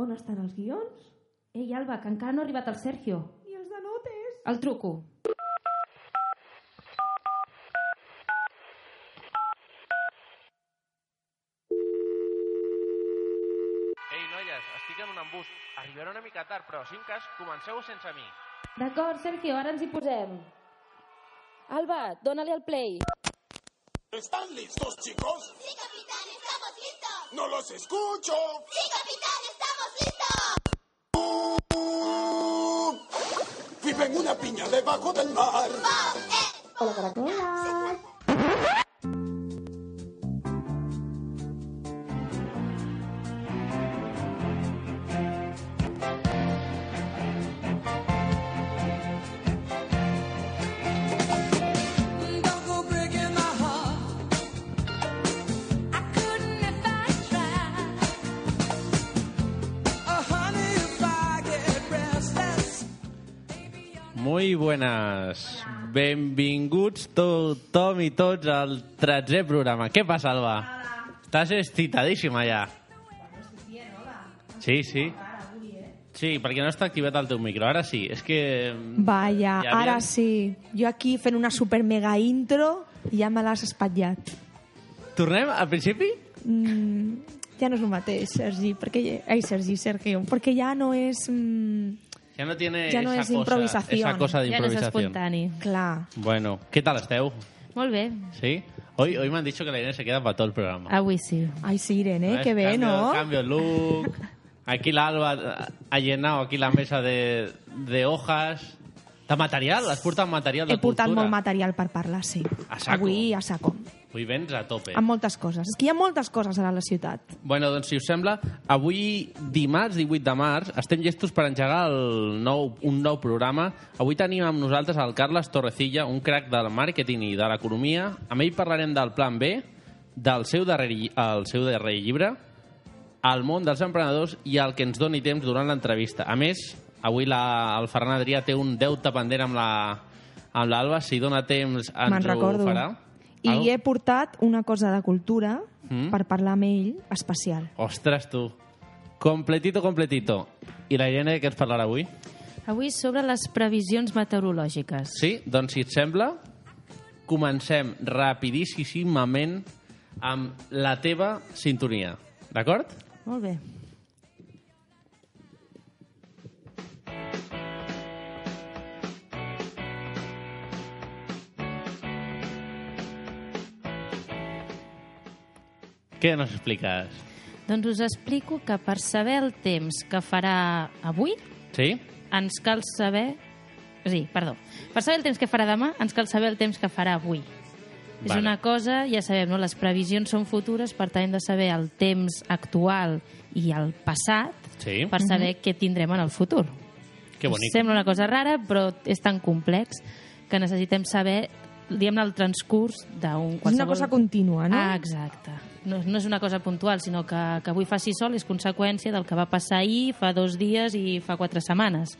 On estan els guions? Ei, Alba, que encara no ha arribat el Sergio. I els de notes? El truco. Ei, noies, estic en un embús. Arribaré una mica tard, però, si un cas, comenceu sense mi. D'acord, Sergio, ara ens hi posem. Alba, dóna-li el play. ¿Están listos, chicos? Sí, capitán, estamos listos. ¡No los escucho! Sí, capitán, estamos listos. Vive en una piña debajo del mar. Hola, caracola. Buenas. Benvinguts tothom i tots al 13è programa. Què passa, Alba? Estàs excitadíssima ja. Sí, sí. Sí, perquè no està activat el teu micro. Ara sí, és que... Vaya, Hi havia- ara sí. Jo aquí fent una super mega intro i ja me l'has espatllat. Tornem al principi? Mm, ja no és el mateix, Sergi, perquè... Ai, Sergi, Sergio, perquè ja no és... Mm, Ja no tiene Ja no esa és cosa, improvisación. esa cosa Ja no és espontani. clar. bueno, ¿qué tal esteu? Molt bé. ¿Sí? Hoy, hoy me han dicho que la Irene se queda para todo el programa. Avui sí. Ai, sí, Irene, ¿Ves? que bé, cambio, no? Cambio de look. Aquí la Alba ha llenado aquí la mesa de, de hojas. De material, has portat material de He portat cultura. molt material per parlar, sí. A saco. Avui a saco. Avui vens a tope. Amb moltes coses. És que hi ha moltes coses ara a la ciutat. Bueno, doncs si us sembla, avui dimarts 18 de març estem llestos per engegar el nou, un nou programa. Avui tenim amb nosaltres el Carles Torrecilla, un crac del màrqueting i de l'economia. Amb ell parlarem del Plan B, del seu darrer, el seu darrer llibre, el món dels emprenedors i el que ens doni temps durant l'entrevista. A més, avui la, el Ferran Adrià té un deute pendent amb la amb l'Alba, si dona temps ens ho farà. I Algo? he portat una cosa de cultura Mm? per parlar amb ell especial. Ostres, tu. Completito, completito. I la Irene, de què ens parlarà avui? Avui sobre les previsions meteorològiques. Sí? Doncs, si et sembla, comencem rapidíssimament amb la teva sintonia. D'acord? Molt bé. Què nos expliques? Doncs us explico que per saber el temps que farà avui, Sí? ens cal saber... Sí, perdó. Per saber el temps que farà demà, ens cal saber el temps que farà avui. És Vale. una cosa, ja sabem, no? les previsions són futures, per tant hem de saber el temps actual i el passat Sí? per saber què tindrem en el futur. Que bonic. Sembla una cosa rara, però és tan complex que necessitem saber diguem el transcurs d'un És una cosa contínua, no? Ah, exacte. No, no és una cosa puntual, sinó que, que avui faci sol és conseqüència del que va passar ahir, fa dos dies i fa quatre setmanes.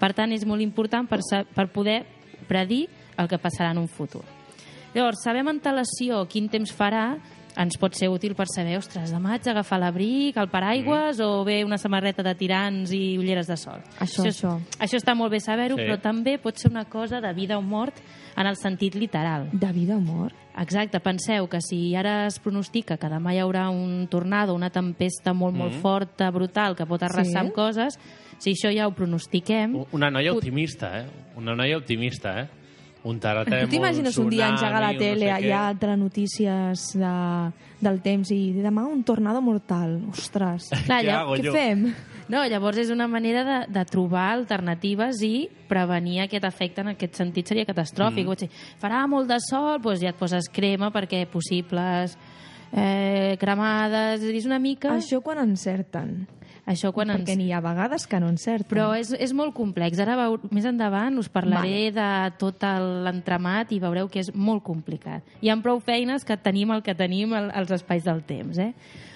Per tant, és molt important per, per poder predir el que passarà en un futur. Llavors, saber amb antelació quin temps farà ens pot ser útil per saber, ostres, demà haig d'agafar l'abric, el paraigües Mm. o bé una samarreta de tirants i ulleres de sol. Això, és- això. Això està molt bé saber-ho, Sí. però també pot ser una cosa de vida o mort en el sentit literal. De vida o mort. Exacte, penseu que si ara es pronostica que demà hi haurà un tornado, una tempesta molt, molt forta, brutal, que pot arrasar Sí. amb coses, si això ja ho pronostiquem... Una noia optimista, eh? Una noia optimista, eh? Un terratrèmol, Tu t'imagines un dia engegar la un tele no sé allà entre notícies de, del temps i demà un tornado mortal. Ostres, Clar, Què hago què fem? No, llavors és una manera de, de trobar alternatives i prevenir aquest efecte en aquest sentit seria catastròfic. Mm. Dir, farà molt de sol, doncs ja et poses crema perquè possibles eh, cremades... És una mica... Això quan encerten. Això quan Perquè ens... n'hi ha vegades que no encerten. Però és, és molt complex. Ara veu, més endavant us parlaré vale. de tot l'entramat i veureu que és molt complicat. Hi ha prou feines que tenim el que tenim al- als espais del temps. Eh?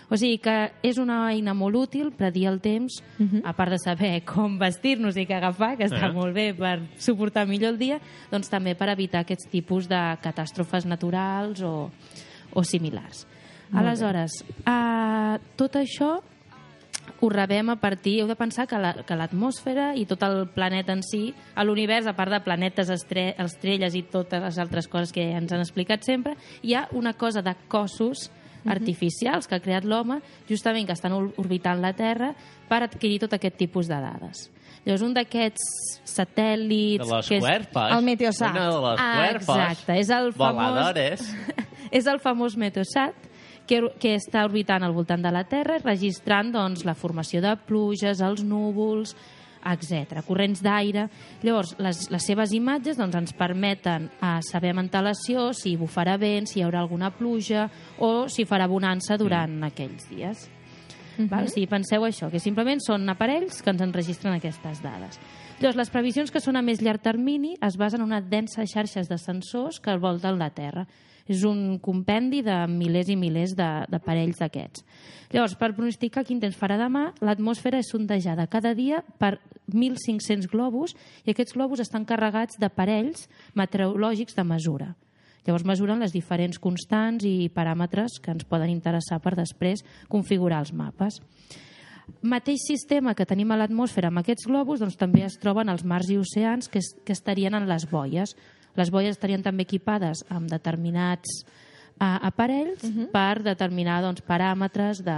O sigui que és una eina molt útil predir el temps, uh -huh. a part de saber com vestir-nos i què agafar, que està Eh. molt bé per suportar millor el dia, doncs també per evitar aquests tipus de catàstrofes naturals o, o similars. Aleshores, uh, tot això ho rebem a partir... Heu de pensar que la- que l'atmosfera i tot el planeta en si, a l'univers, a part de planetes, estre estrelles i totes les altres coses que ens han explicat sempre, hi ha una cosa de cossos artificials que ha creat l'home, justament que estan or- orbitant la Terra per adquirir tot aquest tipus de dades. Llavors, un d'aquests satèl·lits... De les que és- cuerpes. El Meteosat. Una de les Ah, cuerpes. exacte, és el famós- Voladores. és el famós Meteosat, que, que està orbitant al voltant de la Terra, registrant doncs, la formació de pluges, els núvols, etc, corrents d'aire. Llavors, les, les seves imatges doncs, ens permeten a saber amb antelació si bufarà vent, si hi haurà alguna pluja o si farà bonança durant aquells dies. Val? O sigui, penseu això, que simplement són aparells que ens enregistren aquestes dades. Llavors, les previsions que són a més llarg termini es basen en una densa xarxes de sensors que volten la Terra. És un compendi de milers i milers de- d'aparells d'aquests. Llavors, per pronosticar quin temps farà demà, l'atmosfera és sondejada cada dia per 1.500 globus i aquests globus estan carregats d'aparells meteorològics de mesura. Llavors mesuren les diferents constants i paràmetres que ens poden interessar per després configurar els mapes. Mateix sistema que tenim a l'atmosfera amb aquests globus doncs, també es troben als mars i oceans que, es, que estarien en les boies. Les boies estarien també equipades amb determinats uh, aparells per determinar doncs, paràmetres de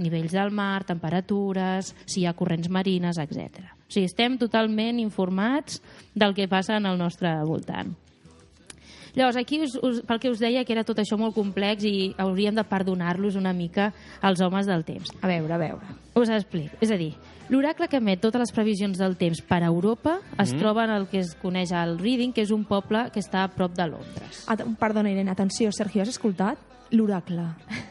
nivells del mar, temperatures, si hi ha corrents marines, etc. O sigui, estem totalment informats del que passa en el nostre voltant. Llavors, aquí, us, us, pel que us deia que era tot això molt complex i hauríem de perdonar-los una mica als homes del temps. A veure, a veure. Us explico. És a dir, l'oracle que emet totes les previsions del temps per a Europa es troba en el que es coneix al Reading, que és un poble que està a prop de Londres. At perdona, Irene, atenció, Sergio, has escoltat? L'oracle.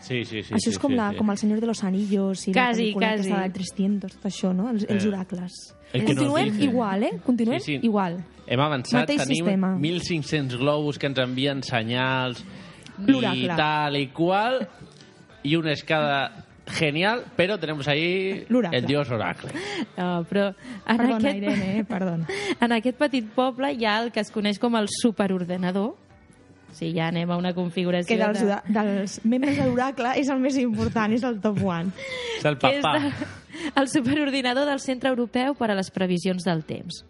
Sí, sí, sí. això sí, és com, sí, la, sí. com el Senyor de los Anillos i la Quasi, pel·lícula quasi. aquesta del 300, tot això, no? Els, els Eh. oracles. El que no Continuem dice. igual, eh? Continuem Sí, sí. igual. Hem avançat, Mateix tenim sistema. 1.500 globus que ens envien senyals i L'oracle. tal y cual y una escala genial, pero tenemos ahí el dios oracle. No, però en Perdona, aquest, Irene, eh? perdona. en aquest petit poble hi ha el que es coneix com el superordenador. Sigui, ja anem a una configuració Que dels, de... dels membres de l'oracle és el més important, és el top one. És el que és papà. de, el superordinador del Centre Europeu per a les Previsions del Temps.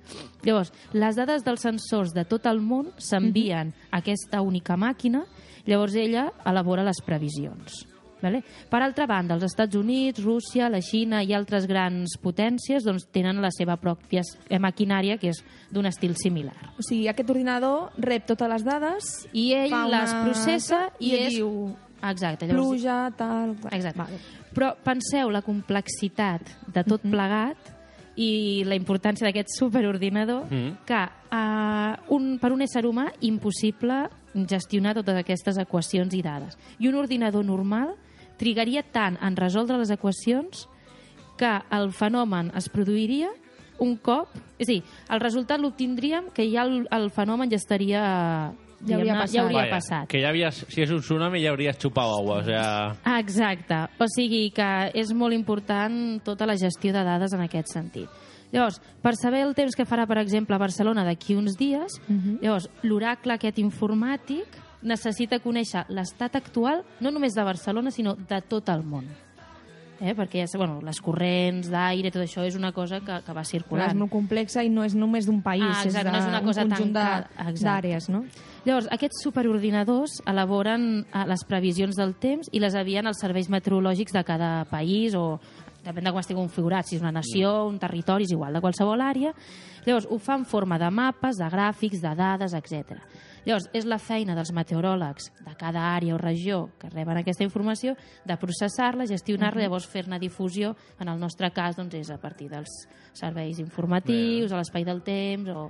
Llavors, les dades dels sensors de tot el món s'envien a aquesta única màquina, llavors ella elabora les previsions. Vale? Per altra banda, els Estats Units, Rússia, la Xina i altres grans potències doncs, tenen la seva pròpia maquinària, que és d'un estil similar. O sigui, aquest ordinador rep totes les dades I ell fa les una- processa i, i és... diu Exacte. Llavors, pluja, tal... Exacte. Vale. Però penseu la complexitat de tot plegat i la importància d'aquest superordinador Mhm. que uh, un, per un ésser humà impossible gestionar totes aquestes equacions i dades. I un ordinador normal trigaria tant en resoldre les equacions que el fenomen es produiria un cop... És a dir, el resultat l'obtindríem que ja el, el fenomen ja estaria... Ja hauria passat. Ja hauria passat. Que ya habías, si es un tsunami ya habrías chupado agua, o sea... Ah, Exacte. O sigui que és molt important tota la gestió de dades en aquest sentit. Llavors, per saber el temps que farà, per exemple, a Barcelona d'aquí uns dies, llavors, l'oracle aquest informàtic necessita conèixer l'estat actual no només de Barcelona, sinó de tot el món. Eh? Perquè ja, sé, bueno, les corrents d'aire, tot això és una cosa que, que va Clar, circulant. és molt complexa i no és només d'un país, Ah, exacte, és, de, no és una cosa un conjunt d'àrees, no? Llavors, aquests superordinadors elaboren eh, les previsions del temps i les envien als serveis meteorològics de cada país o depèn de com estigui configurat, si és una nació, un territori, és igual, de qualsevol àrea. Llavors, ho fa en forma de mapes, de gràfics, de dades, etc. Llavors, és la feina dels meteoròlegs de cada àrea o regió que reben aquesta informació de processar-la, gestionar-la, llavors fer-ne difusió. En el nostre cas, doncs, és a partir dels serveis informatius, a l'espai del temps o,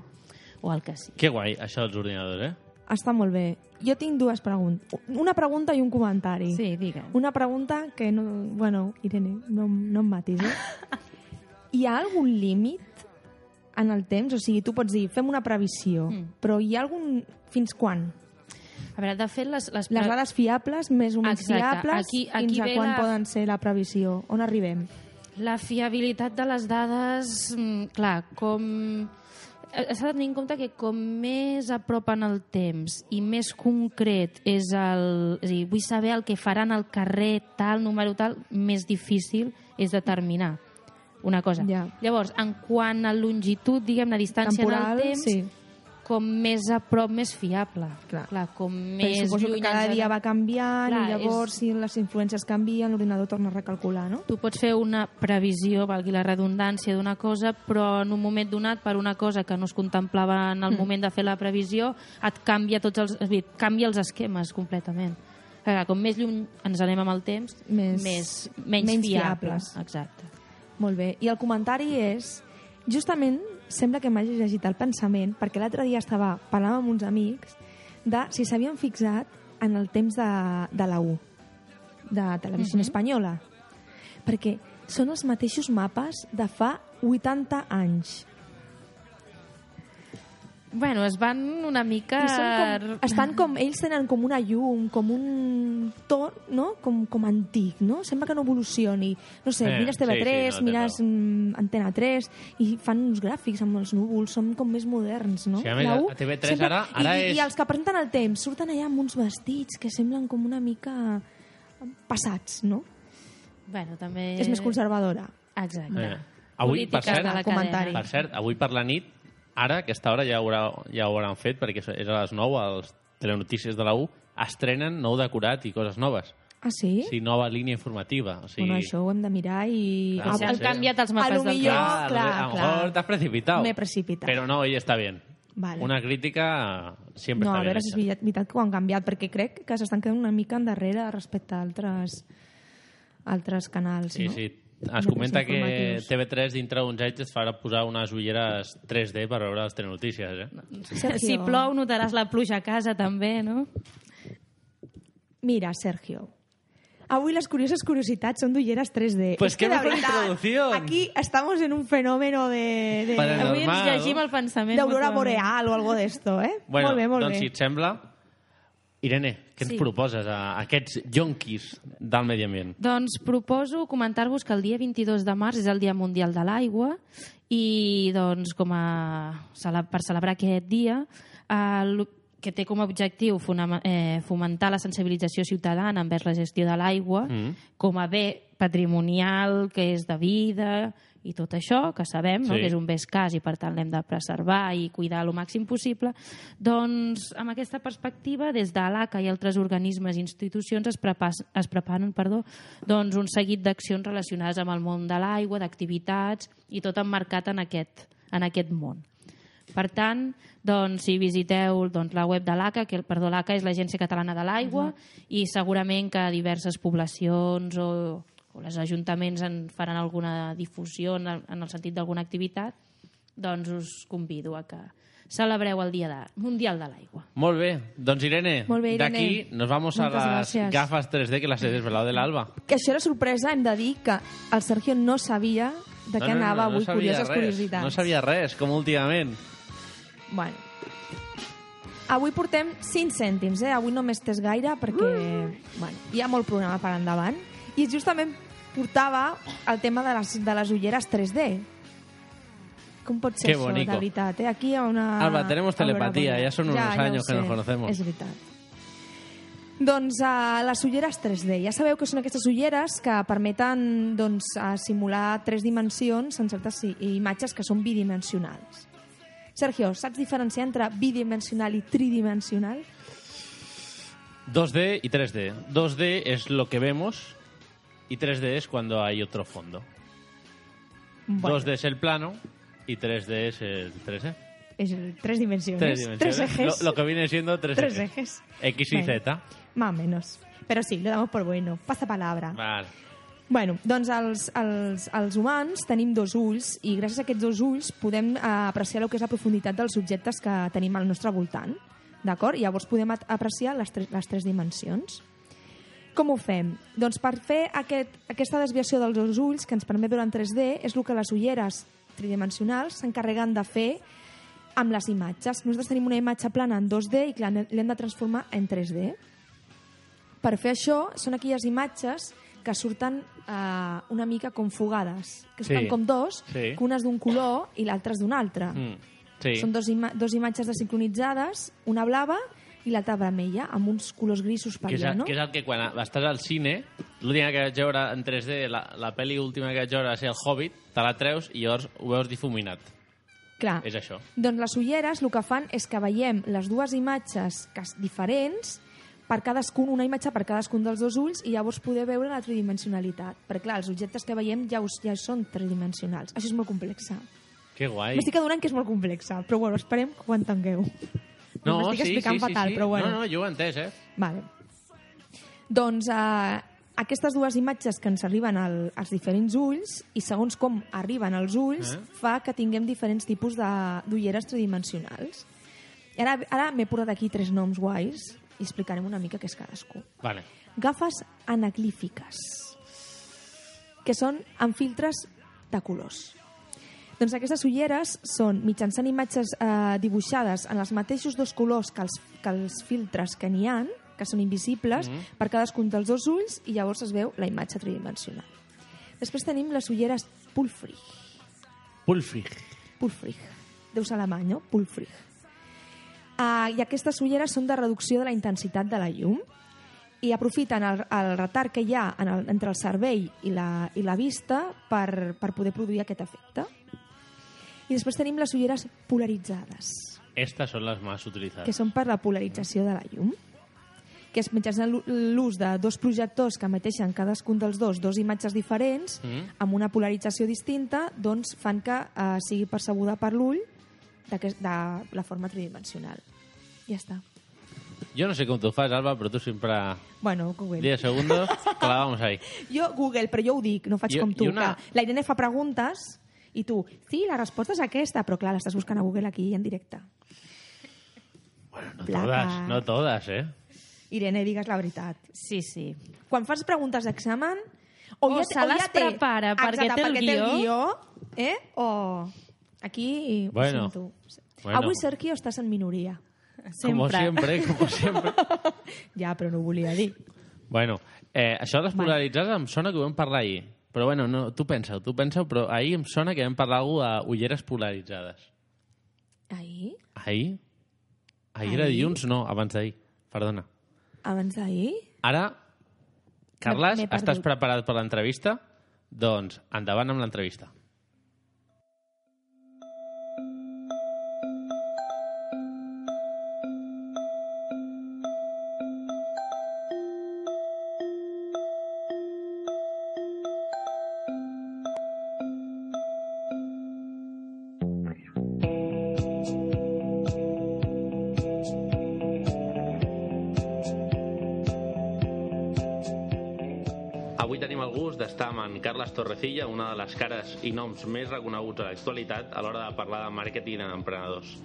o el que sigui. Qué guay, això dels ordinadors, eh? Està molt bé. Jo tinc dues preguntes. Una pregunta i un comentari. Sí, digue'm. Una pregunta que no... Bueno, Irene, no, no em matis, eh? Hi ha algun límit en el temps? O sigui, tu pots dir, fem una previsió, Mm. però hi ha algun... Fins quan? A veure, de fet, les, les, Les dades fiables, més o menys Exacte. fiables, Aquí- aquí fins a quan la- poden ser la previsió? On arribem? La fiabilitat de les dades, mm, clar, com... eh, s'ha de tenir en compte que com més a prop en el temps i més concret és el... És a dir, vull saber el que faran al carrer tal, número tal, més difícil és determinar una cosa. Ja. Llavors, en quant a longitud, diguem, la distància Temporal, en el temps, sí. com més a prop, més fiable. Clar. Clar com més suposo lluny... que cada dia va canviant Clar, i llavors, és- si les influències canvien, l'ordinador torna a recalcular, no? Tu pots fer una previsió, valgui la redundància, d'una cosa, però en un moment donat, per una cosa que no es contemplava en el Mm. moment de fer la previsió, et canvia tots els, és dir, canvia els esquemes completament. Clar, com més lluny ens anem amb el temps, Més- més, menys, menys fiables. fiables. Exacte. Molt bé. I el comentari és... Justament, sembla que m'hagi llegit el pensament, perquè l'altre dia estava parlant amb uns amics de si s'havien fixat en el temps de, de la U, de Televisió Espanyola. Perquè són els mateixos mapes de fa 80 anys. Bueno, es van una mica... Com, estan com, ells tenen com una llum, com un to, no? Com, com antic, no? Sembla que no evolucioni. No sé, Eh, mires sí, TV3, sí, no, té mires mm, Antena 3 i fan uns gràfics amb els núvols, són com més moderns, no? Sí, a més, a TV3 ara- ara i, és- I els que presenten el temps surten allà amb uns vestits que semblen com una mica passats, no? Bueno, també... És més conservadora. Exacte. Eh. Avui, per cert, de la comentari. Per cert, avui per la nit, ara, a aquesta hora, ja ho, haurà, ja ho hauran fet, perquè és a les 9, als telenotícies de la U, estrenen nou decorat i coses noves. Ah, sí? Sí, nova línia informativa. O sigui, Bueno, això ho hem de mirar i... Clar, s'han sí. canviat els A mapes del millor- temps. clar, a lo clar. mejor t'has precipitado. M'he precipitat. Però no, ell està bien. Vale. Una crítica sempre No, està a bien veure si és veritat, veritat que ho han canviat, perquè crec que s'estan quedant una mica endarrere respecte a altres, altres canals, Sí, no? sí. Es comenta que informatius. TV3 dintre d'uns anys es farà posar unes ulleres 3D per veure les telenotícies, eh? Sergio, Si plou, notaràs la pluja a casa, també, no? Mira, Sergio, avui les curioses curiositats són d'ulleres 3D. Pues És que, mejor introducción. Aquí estamos en un fenómeno de... de Avui ens llegim el pensament. d'aurora boreal o algo d'esto, eh? Bueno, molt bé, molt doncs bé. si et sembla... Irene, què ens Sí. proposes a aquests jonquis del medi ambient? Doncs proposo comentar-vos que el dia 22 de març és el Dia Mundial de l'Aigua i doncs com a per celebrar aquest dia el, que té com a objectiu eh, fomentar la sensibilització ciutadana envers la gestió de l'aigua Mm. com a bé patrimonial que és de vida i tot això, que sabem no? Sí. que és un bé escàs i per tant l'hem de preservar i cuidar el màxim possible, doncs amb aquesta perspectiva, des de l'ACA i altres organismes i institucions es, prepas, es preparen perdó, doncs un seguit d'accions relacionades amb el món de l'aigua, d'activitats i tot emmarcat en aquest, en aquest món. Per tant, doncs, si visiteu doncs, la web de l'ACA, que perdó, l'ACA és l'Agència Catalana de l'Aigua, i segurament que diverses poblacions o, o els ajuntaments en faran alguna difusió en el, en el sentit d'alguna activitat, doncs us convido a que celebreu el Dia de, Mundial de l'Aigua. Molt bé, doncs Irene, Irene. d'aquí nos vamos a Moltes las gràcies. gafas 3D que las he desvelado del alba. Que això era sorpresa, hem de dir que el Sergio no sabia de què anava avui sabia Curioses res, Curiositats. No sabia res, com últimament. Bueno. Avui portem 5 cèntims, eh? Avui no m'estès gaire perquè bueno, hi ha molt programa per endavant. I justament portava el tema de les, de les ulleres 3D. Com pot ser Qué això, bonico. de veritat? Eh? Aquí hi ha una... Alba, tenemos telepatía, aurora ya son unos ho años que nos conocemos. És veritat. Doncs uh, les ulleres 3D. Ja sabeu que són aquestes ulleres que permeten doncs, uh, simular tres dimensions en certes i- imatges que són bidimensionals. Sergio, saps diferenciar entre bidimensional i tridimensional? 2D y 3D. 2D es lo que vemos y 3D es cuando hay otro fondo. 2D es el plano y 3D es el 3D. És el, tres dimensions. Tres dimensiones. Tres ejes. Lo, lo que viene siendo 3 Tres ejes. ejes. X y Bueno. Z. Más o menos. Pero sí, le damos por bueno. Pasa palabra. Vale. Bueno, doncs els, els, els humans tenim dos ulls i gràcies a aquests dos ulls podem eh, apreciar el que és la profunditat dels objectes que tenim al nostre voltant. D'acord? I llavors podem apreciar les tres, les tres dimensions. Com ho fem? Doncs per fer aquest, aquesta desviació dels dos ulls que ens permet veure en 3D és el que les ulleres tridimensionals s'encarreguen de fer amb les imatges. Nosaltres tenim una imatge plana en 2D i clar, l'hem de transformar en 3D. Per fer això, són aquelles imatges que surten eh, una mica com fugades, que Sí. estan com dos, Sí. que una és d'un color i l'altra és d'un altre. Mm. Sí. Són dos, ima dos imatges desincronitzades, una blava i l'altra vermella, amb uns colors grisos per allà, no? que és el que quan estàs al cine, l'última que vaig veure en 3D, la, la pel·li última que vaig veure va ser El Hobbit, te la treus i llavors ho veus difuminat. Clar. És això. Doncs les ulleres el que fan és que veiem les dues imatges que diferents per cadascun, una imatge per cadascun dels dos ulls i llavors poder veure la tridimensionalitat. Perquè clar, els objectes que veiem ja, us, ja són tridimensionals. Això és molt complex. Que guai. M'estic adonant que és molt complex, però bueno, esperem que ho entengueu. No, M'estic sí, explicant sí, sí, fatal, sí. però bueno. No, no, jo ho he entès, eh? Vale. Doncs eh, aquestes dues imatges que ens arriben al, als diferents ulls i segons com arriben als ulls Eh? fa que tinguem diferents tipus de- d'ulleres tridimensionals. I ara, ara m'he portat aquí tres noms guais i explicarem una mica què és cadascú. Vale. Gafes anaglífiques, que són amb filtres de colors. Doncs aquestes ulleres són mitjançant imatges eh, dibuixades en els mateixos dos colors que els, que els filtres que n'hi han, que són invisibles, mm -hmm. per cadascun dels dos ulls, i llavors es veu la imatge tridimensional. Després tenim les ulleres Pulfrich. Pulfrig. Pulfrich. Deu ser alemany, no? Pulfrich. Uh, I aquestes ulleres són de reducció de la intensitat de la llum i aprofiten el, el retard que hi ha en el, entre el cervell i la, i la vista per, per poder produir aquest efecte. I després tenim les ulleres polaritzades, Estas son las más utilizadas. que són per la polarització de la llum que és mitjançant l'ú- l'ús de dos projectors que emeteixen cadascun dels dos dos imatges diferents Mm. amb una polarització distinta doncs fan que eh, sigui percebuda per l'ull d'aquest- de la forma tridimensional. Ja està. Yo no sé cómo tú fas, Alba, pero tú siempre... Bueno, Google. 10 segundos, clavamos ahí. Jo, Google, però jo ho dic, no faig I- com tu. una- Que la Irene fa preguntes i tu, sí, la resposta és aquesta, però clar, l'estàs buscant a Google aquí en directe. Bueno, no Placa. todas, no todas, ¿eh? Irene, digues la veritat. Sí, sí. Quan fas preguntes d'examen... O ja se les té- prepara perquè Exacte, té el perquè guió. guió, eh? O aquí Bueno, ho sento. bueno. Avui, Sergio, estàs en minoria. Como siempre, como siempre. Ja, però no ho volia dir. Bueno, eh, això de les Vale. polaritzades em sona que ho vam parlar ahir. Però bueno, no, tu pensa-ho, tu pensa però ahir em sona que vam parlar alguna d'ulleres polaritzades. Ahir? Ahir? Ahir era Ahir? dilluns? No, abans d'ahir. Perdona. Abans d'ahir? Ara, Carles, M'he perdut. estàs preparat per l'entrevista? Doncs endavant amb l'entrevista. Amb en Carles Torrecilla, una de les cares i noms més reconeguts a l'actualitat a l'hora de parlar de màrqueting en emprenedors.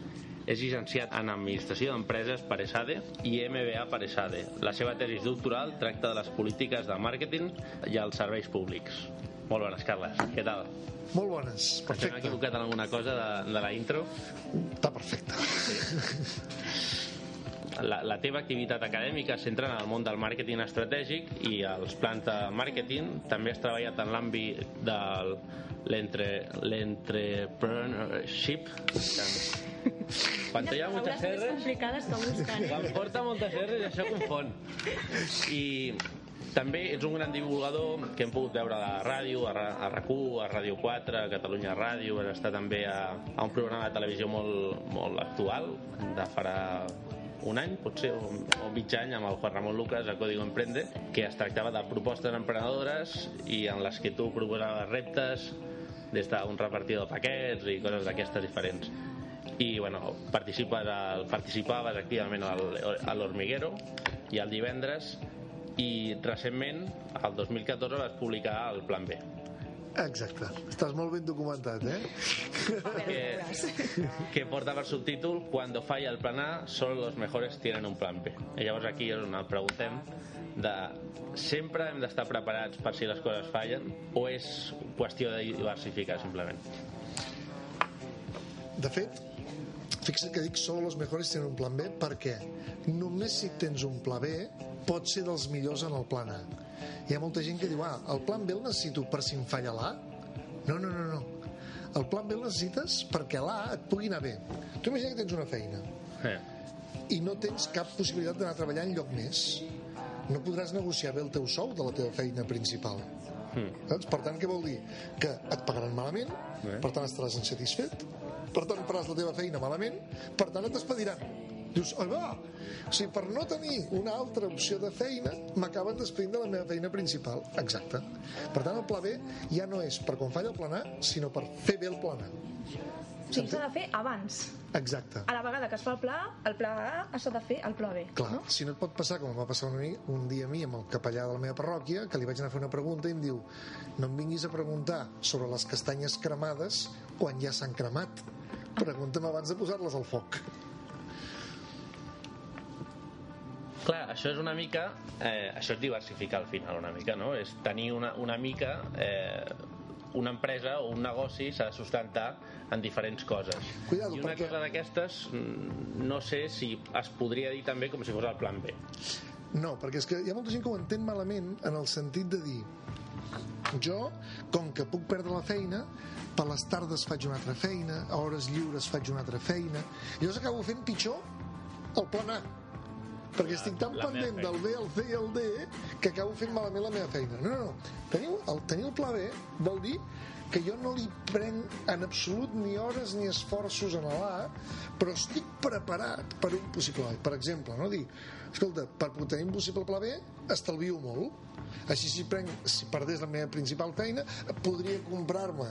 És llicenciat en Administració d'Empreses per ESADE i MBA per ESADE. La seva tesi doctoral tracta de les polítiques de màrqueting i els serveis públics. Molt bones, Carles. Què tal? Molt bones, Ens hem perfecte. equivocat en alguna cosa de, de la intro? Està perfecte. La, la teva activitat acadèmica es centra en el món del màrqueting estratègic i els plans de màrqueting. També has treballat en l'àmbit del l'entre- l'entrepreneurship. Quan hi ha moltes R's, complicades que busquen. quan porta moltes R's això confon. I també ets un gran divulgador que hem pogut veure a la ràdio, a, Ra- a RAC1, a Ràdio 4, a Catalunya Ràdio, vas estar també a, a un programa de televisió molt, molt actual, de farà un any, potser, o, o mig any, amb el Juan Ramon Lucas a Código Emprende, que es tractava de propostes emprenedores i en les que tu proposaves reptes des d'un repartidor de paquets i coses d'aquestes diferents. I, bueno, participes al, participaves activament a l'Hormiguero i el divendres i recentment, el 2014, vas publicar el Plan B. Exacte. Estàs molt ben documentat, eh? que, que porta per subtítol Cuando falla el plan A, solo los mejores tienen un plan B. I llavors aquí és on preguntem de sempre hem d'estar preparats per si les coses fallen o és qüestió de diversificar simplement? De fet, fixa't que dic solo los mejores tienen un plan B perquè només si tens un pla B pots ser dels millors en el plan A. Hi ha molta gent que diu, ah, el plan B el necessito per si em falla l'A? No, no, no, no. El plan B el necessites perquè l'A et pugui anar bé. Tu imagina que tens una feina Eh. i no tens cap possibilitat d'anar a treballar en lloc més. No podràs negociar bé el teu sou de la teva feina principal. Mm. Saps? Per tant, què vol dir? Que et pagaran malament, Eh. per tant estaràs insatisfet, per tant faràs la teva feina malament, per tant et despediran. Dius, oi va, o sigui, per no tenir una altra opció de feina, m'acaben despedint de la meva feina principal. Exacte. Per tant, el pla B ja no és per quan falla el plan A, sinó per fer bé el plan A. O sigui, s'ha de fer abans. Exacte. A la vegada que es fa el pla A, el pla A s'ha de fer el pla B. Clar, No? si no et pot passar com em va passar un, un dia a mi amb el capellà de la meva parròquia, que li vaig anar a fer una pregunta i em diu no em vinguis a preguntar sobre les castanyes cremades quan ja s'han cremat. Pregunta'm abans de posar-les al foc. Clar, això és una mica... Eh, això és diversificar al final una mica, no? És tenir una, una mica... Eh, una empresa o un negoci s'ha de sustentar en diferents coses. Cuidado, I una perquè- cosa d'aquestes mm, no sé si es podria dir també com si fos el plan B. No, perquè és que hi ha molta gent que ho entén malament en el sentit de dir jo, com que puc perdre la feina, per les tardes faig una altra feina, a hores lliures faig una altra feina, i llavors acabo fent pitjor el plan A perquè estic tan pendent del B, el C i el D que acabo fent malament la meva feina. No, no, no. Teniu el, tenir el pla B vol dir que jo no li prenc en absolut ni hores ni esforços en l'A, però estic preparat per un possible A. Per exemple, no? dir, escolta, per tenir un possible pla B estalvio molt. Així, si, prenc, si perdés la meva principal feina, podria comprar-me,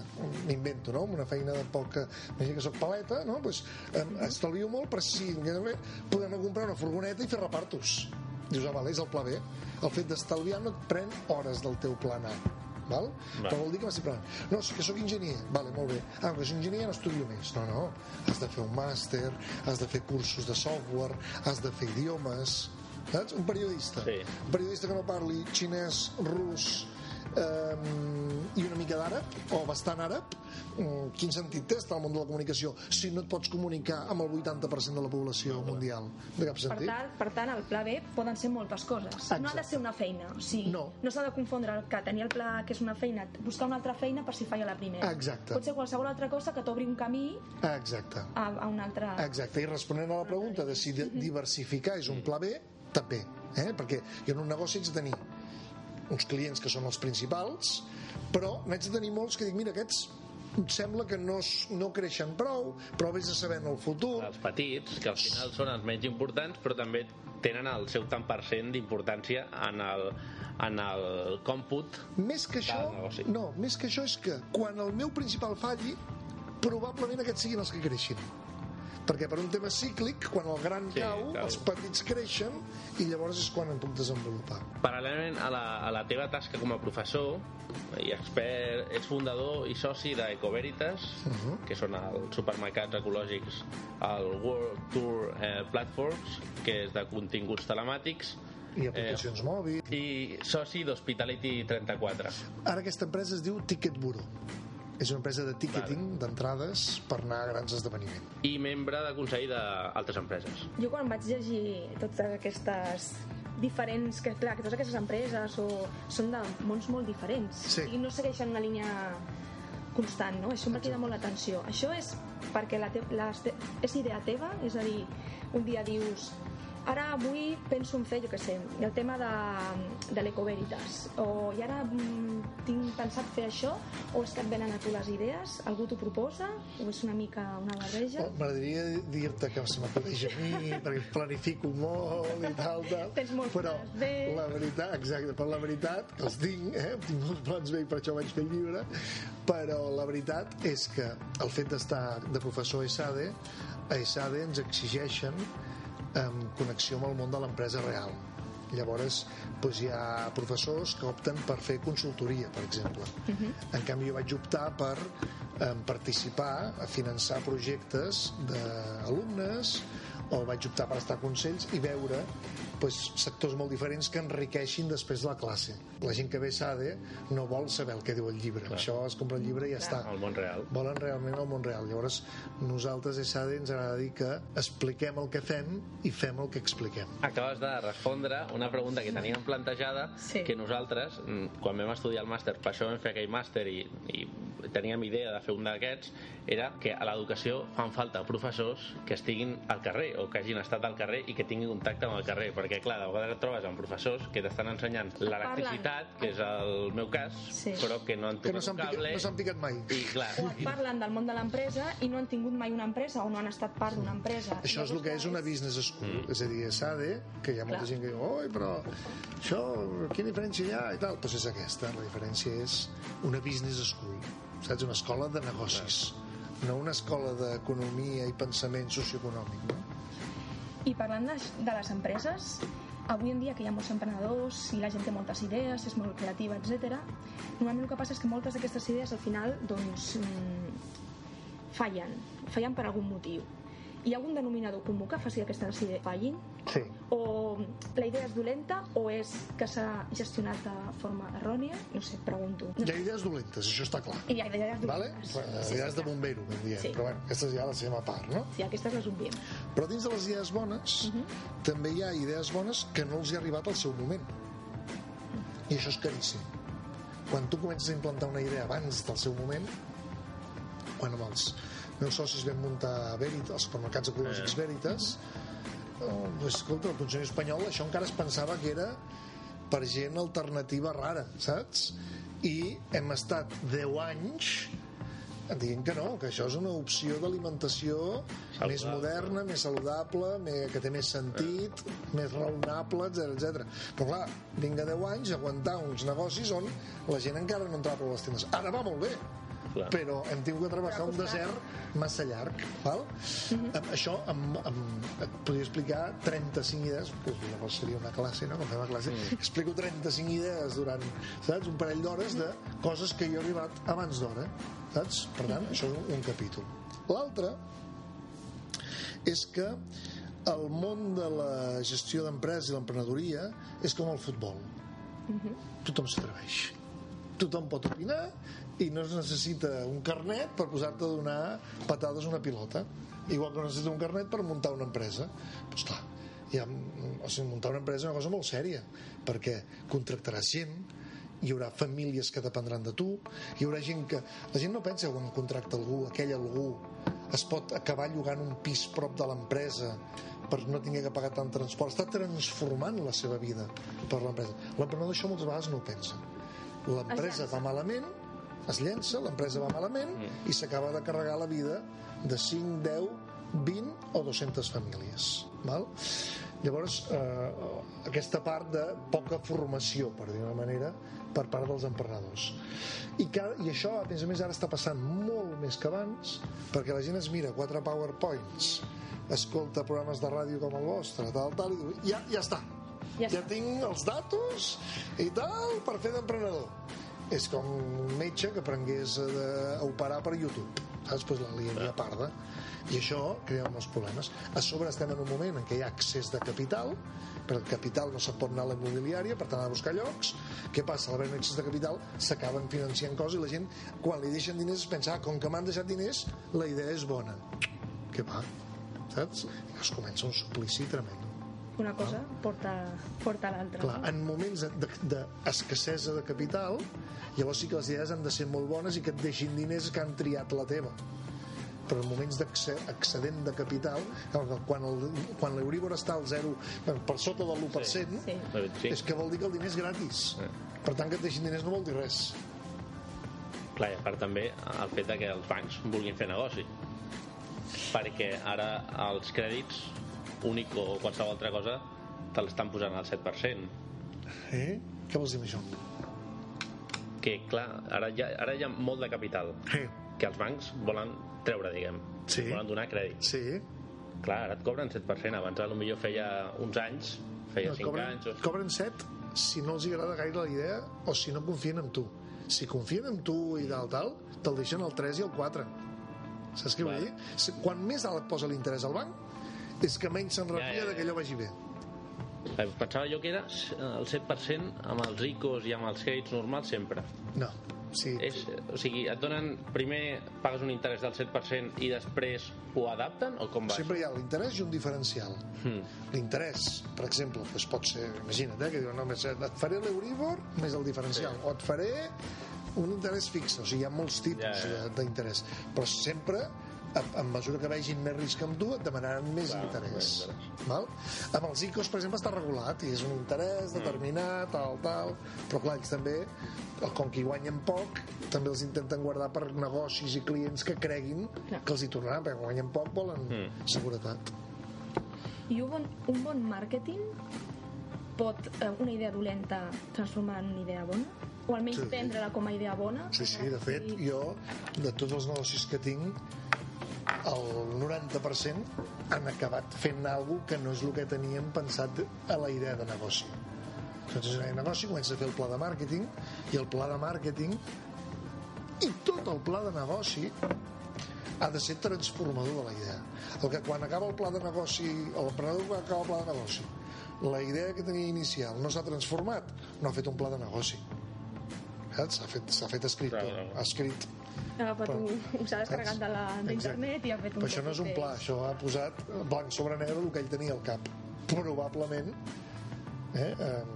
m'invento, no? una feina de poca... Imagina que soc paleta, no? pues, eh, estalvio molt, però si a comprar una furgoneta i fer repartos. Dius, ah, vale, és el pla B. El fet d'estalviar no et pren hores del teu plan A. Val? Va. Però vol dir que m'estic preparant. No, és que sóc enginyer. Vale, molt bé. Ah, que soc enginyer no estudio més. No, no. Has de fer un màster, has de fer cursos de software, has de fer idiomes... Saps? Un periodista. Sí. Un periodista que no parli xinès, rus eh, i una mica d'àrab, o bastant àrab, mm, quin sentit té estar al món de la comunicació si no et pots comunicar amb el 80% de la població mundial? De cap Per sentit. tant, per tant, el pla B poden ser moltes coses. No ha de Exacte. ser una feina. O sigui, No. no s'ha de confondre el que tenir el pla A, que és una feina, buscar una altra feina per si falla la primera. Exacte. Pot ser qualsevol altra cosa que t'obri un camí Exacte. a, a una altra... Exacte, i responent a la pregunta de si diversificar és un pla B, també, eh? perquè jo en un negoci haig de tenir uns clients que són els principals, però n'haig de tenir molts que dic, mira, aquests em sembla que no, no creixen prou, però vés a saber en el futur. Els petits, que al final són els menys importants, però també tenen el seu tant per cent d'importància en el, en el còmput Més que això, negoci. no, més que això és que quan el meu principal falli, probablement aquests siguin els que creixin. Perquè per un tema cíclic, quan el gran Sí, cau, clar. els petits creixen i llavors és quan em puc desenvolupar. Paral·lelament a la, a la teva tasca com a professor i expert, ets fundador i soci d'Ecoveritas, uh -huh. que són els supermercats ecològics al World Tour eh, Platforms, que és de continguts telemàtics, I aplicacions mòbils. i soci d'Hospitality 34. Ara aquesta empresa es diu Ticket Bureau. És una empresa de ticketing d'entrades per anar a grans esdeveniments. I membre de consell d'altres empreses. Jo quan vaig llegir totes aquestes diferents, que clar, que totes aquestes empreses o, són de mons molt diferents Sí. i no segueixen una línia constant, no? Això em va cridar molt l'atenció. Això és perquè la te la és idea teva, és a dir, un dia dius ara avui penso en fer, jo què sé, el tema de, de l'Ecoveritas o i ara mm, tinc pensat fer això o és que et venen a tu les idees algú t'ho proposa o és una mica una barreja Oh, M'agradaria dir-te que se m'acudeix a mi, perquè planifico molt i tal, tal. Tens molts però plans B. la veritat, exacte, però la veritat, que els tinc, eh? tinc molts plans bé i per això vaig fer el llibre, però la veritat és que el fet d'estar de professor a ESADE, a ESADE ens exigeixen en connexió amb el món de l'empresa real. Llavors, doncs hi ha professors que opten per fer consultoria, per exemple. En canvi, jo vaig optar per eh, participar, a finançar projectes d'alumnes, o vaig optar per estar a consells i veure doncs, sectors molt diferents que enriqueixin després la classe. La gent que ve a SADE no vol saber el que diu el llibre. Clar. Això es compra el llibre i ja està. Al món real. Volen realment el món real. Llavors, nosaltres a SADE ens agrada dir que expliquem el que fem i fem el que expliquem. Acabes de respondre una pregunta que teníem plantejada Sí. que nosaltres, mm, quan vam estudiar el màster, per això vam fer aquell màster i, i teníem idea de fer un d'aquests, era que a l'educació fan falta professors que estiguin al carrer o que hagin estat al carrer i que tinguin contacte amb el carrer, perquè clar, de vegades et trobes amb professors que t'estan ensenyant l'electricitat, que és el meu cas, Sí. però que no han Que no tocat un picat, cable no s'han picat mai. i clar, O et parlen del món de l'empresa i no han tingut mai una empresa o no han estat part d'una empresa. Això és el que és una business school. Mm. És a dir, SADE, que hi ha molta Clar. gent que diu oi, però això, quina diferència hi ha? I tal. Doncs és aquesta, la diferència és una business school, saps? Una escola de negocis, no una escola d'economia i pensament socioeconòmic, no? I parlant de, de les empreses, avui en dia que hi ha molts emprenedors i la gent té moltes idees, és molt creativa, etc. normalment el que passa és que moltes d'aquestes idees al final doncs, mm, fallen, fallen per algun motiu. Hi ha algun denominador comú que faci que aquestes idees fallin? Sí. O la idea és dolenta o és que s'ha gestionat de forma errònia? No sé, pregunto. No Hi ha idees dolentes, això està clar. I hi ha idees Vale? dolentes. Idees de bombero, que en diem. Sí. Però bueno, aquestes ja les fem a part, no? Sí, aquestes les obviem. Però dins de les idees bones també hi ha idees bones que no els hi ha arribat al seu moment. I això és caríssim. Quan tu comences a implantar una idea abans del seu moment, quan amb els meus socis vam muntar Veritas, els supermercats ecològics Veritas, oh, pues, escolta, el Consell Espanyol això encara es pensava que era per gent alternativa rara, saps? I hem estat 10 anys dient que no, que això és una opció d'alimentació més moderna, més saludable, més, que té més sentit, més raonable, etc etc. Però clar, vinga 10 anys aguantar uns negocis on la gent encara no entrava per les tendes. Ara va molt bé, Clar. però hem tingut que travessar un desert massa llarg val? Amb això amb, amb, et podria explicar 35 idees que llavors seria una classe, no? com fem a classe explico 35 idees durant saps? un parell d'hores de coses que jo he arribat abans d'hora saps? per tant, això és un, un capítol l'altre és que el món de la gestió d'empreses i l'emprenedoria és com el futbol tothom s'atreveix tothom pot opinar i no es necessita un carnet per posar-te a donar patades a una pilota. Igual que no necessita un carnet per muntar una empresa. Doncs clar hi ha, o sigui, muntar una empresa és una cosa molt sèria perquè contractaràs gent hi haurà famílies que dependran de tu hi haurà gent que... la gent no pensa quan contracta algú, aquell algú es pot acabar llogant un pis prop de l'empresa per no tinguer que pagar tant transport. Està transformant la seva vida per l'empresa. L'emprenedor això moltes vegades no ho pensa. L'empresa va malament es llença, l'empresa va malament i s'acaba de carregar la vida de 5, 10, 20 o 200 famílies val? llavors eh, aquesta part de poca formació per dir una manera per part dels emprenedors. I, que, i això a més a més ara està passant molt més que abans perquè la gent es mira quatre powerpoints escolta programes de ràdio com el vostre tal, tal, i diu, ja, ja està. Ja ja tinc els datos i tal per fer d'emprenedor és com un metge que aprengués a, de, a operar per YouTube saps? Pues la liaria parda i això crea molts problemes a sobre estem en un moment en què hi ha accés de capital però el capital no se'n pot anar a la immobiliària per tant ha de buscar llocs què passa? a l'haver accés de capital s'acaben financiant coses i la gent quan li deixen diners es pensa ah, com que m'han deixat diners la idea és bona què va? saps? Es comença un suplici tremendo Una cosa porta, porta l'altra. Clar, en moments d'escassesa de, de capital, llavors sí que les idees han de ser molt bones i que et deixin diners que han triat la teva. Però en moments d'excedent de capital, quan el- quan l'Euríbor està al 0, per sota del 1%, Sí. Sí. és que vol dir que el diner és gratis. Per tant, que et deixin diners no vol dir res. Clar, i a part també el fet de que els bancs vulguin fer negoci. Perquè ara els crèdits, únic o qualsevol altra cosa, te l'estan posant al 7%. Eh? Què vols dir amb això? Que, clar, ara hi ha, ara hi ha molt de capital Eh? que els bancs volen treure, diguem. Sí. Volen donar crèdit. Sí. Clar, ara et cobren 7%. Abans, potser feia uns anys, feia No, et 5 cobren, anys... O... cobren 7 si no els agrada gaire la idea o si no confien en tu. Si confien en tu i tal, tal, te'l deixen al 3 i al 4. Saps què vull dir? Quan més alt posa l'interès al banc, és que menys se'n refia Ja, ja, ja. que allò vagi bé. Eh, Pensava jo que era el 7% amb els ICOs i amb els crèdits normals sempre. No. Sí. És, o sigui, et donen... Primer pagues un interès del 7% i després ho adapten o com va? Sempre hi ha l'interès i un diferencial. Hmm. L'interès, per exemple, doncs pot ser, imagina't, eh, que diuen, no, més, et faré l'Euríbor més el diferencial, Sí. o et faré un interès fix, o sigui, hi ha molts tipus Ja, ja. d'interès, però sempre a, a mesura que vegin més risc amb tu et demanaran més Clar, interès, més interès. val? amb els ICOs per exemple està regulat i és un interès determinat tal, tal, però clar, ells també com que hi guanyen poc també els intenten guardar per negocis i clients que creguin que els hi tornaran perquè guanyen poc volen Mm. seguretat I un bon, un bon màrqueting pot eh, una idea dolenta transformar en una idea bona? O almenys Sí. prendre-la com a idea bona? Sí, sí, de fet, I- jo, de tots els negocis que tinc, el 90% han acabat fent alguna que no és el que teníem pensat a la idea de negoci. Una idea de negoci, comences a fer el pla de màrqueting, i el pla de màrqueting i tot el pla de negoci ha de ser transformador de la idea. El que quan acaba el pla de negoci, l'emprenedor quan acaba el pla de negoci, la idea que tenia inicial no s'ha transformat, no ha fet un pla de negoci. S'ha fet, fet clar. ha escrit. Ha agafat Però- un, ho s'ha descarregat de la- d'internet i ha fet un Però això no és un pla, això ha posat blanc sobre negre el que ell tenia al cap. Probablement eh, eh,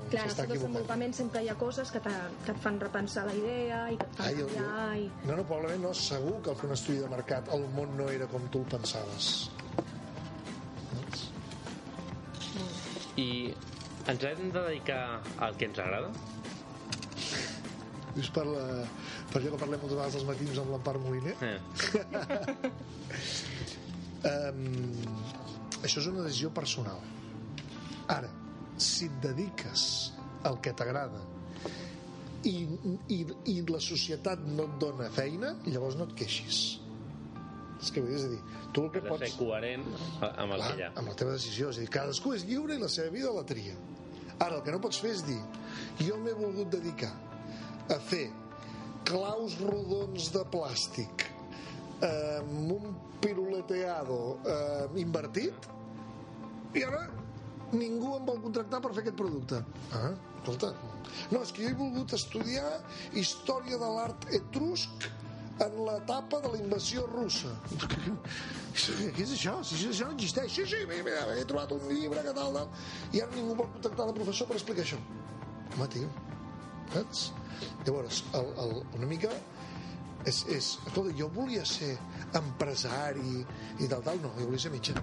Clar, en s'està el desenvolupament sempre hi ha coses que, te- que et fan repensar la idea i que et fan Ai, el, canviar i... no, no, probablement no, segur que al fer un estudi de mercat el món no era com tu el pensaves. I ens hem de dedicar al que ens agrada? Dius per, la, per allò que parlem moltes vegades als matins amb l'Empar Moliner? Eh. Um, això és una decisió personal. Ara, si et dediques al que t'agrada i, i, i la societat no et dona feina, llavors no et queixis. És que vull dir, és a dir, tu el que Has de ser pots... coherent amb el Clar, que hi ha. amb la teva decisió. És a dir, cadascú és lliure i la seva vida la tria. Ara, el que no pots fer és dir jo m'he volgut dedicar a fer claus rodons de plàstic eh, amb un piruleteado eh, invertit i ara ningú em vol contractar per fer aquest producte. Ah, escolta, no, és que jo he volgut estudiar història de l'art etrusc en l'etapa de la invasió russa. Què és això? Si això, no existeix. Sí, sí, mira, he trobat un llibre que tal, tal, i ara ningú vol contractar de professor per explicar això. Home, tio, saps? Llavors, el, el, una mica és, és, escolta, jo volia ser empresari i tal, tal, no, jo volia ser metge.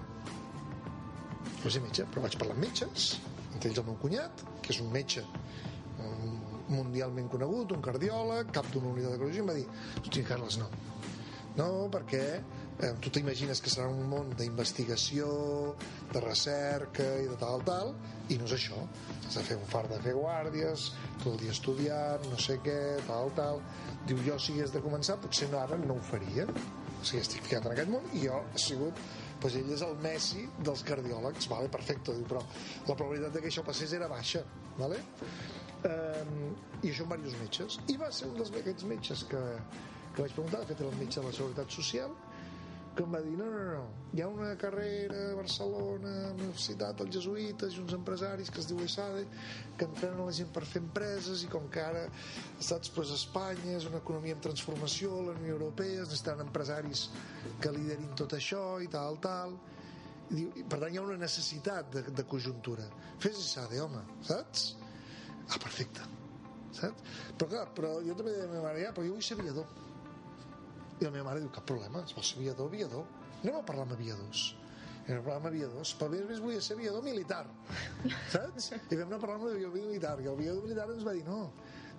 Volia ser metge, però vaig parlar amb metges entre ells el meu cunyat, que és un metge um, mundialment conegut un cardiòleg, cap d'una unitat de cardiologia em va dir, hosti, Carles, no. No, perquè eh, tu t'imagines que serà un món d'investigació, de recerca i de tal, tal, i no és això. Has de fer un far de fer guàrdies, tot el dia estudiant, no sé què, tal, tal. Diu, jo si hagués de començar, potser no ara no ho faria. O sigui, estic ficat en aquest món i jo he sigut pues ell és el Messi dels cardiòlegs, vale, perfecte, diu, però la probabilitat de que això passés era baixa, vale? Um, i això amb diversos metges i va ser un dels aquests metges que, que vaig preguntar, de fet era el metge de la Seguretat Social que em va dir, no, no, no hi ha una carrera a Barcelona a la Universitat dels Jesuïtes i uns empresaris que es diu ESADE que entrenen la gent per fer empreses i com que ara saps, pues, Espanya és una economia en transformació la Unió Europea es necessiten empresaris que liderin tot això i tal, tal i diu, per tant hi ha una necessitat de, de conjuntura fes ESADE, home, saps? ah, perfecte saps? Però clar, però jo també deia a la meva mare, ja, però jo vull ser aviador. I la meva mare diu, cap problema, si vols ser aviador, aviador. Anem a parlar amb aviadors. Parlar amb aviadors, però més més volia ser aviador militar, saps? I vam anar a parlar amb l'aviador militar, i el aviador militar ens va dir, no,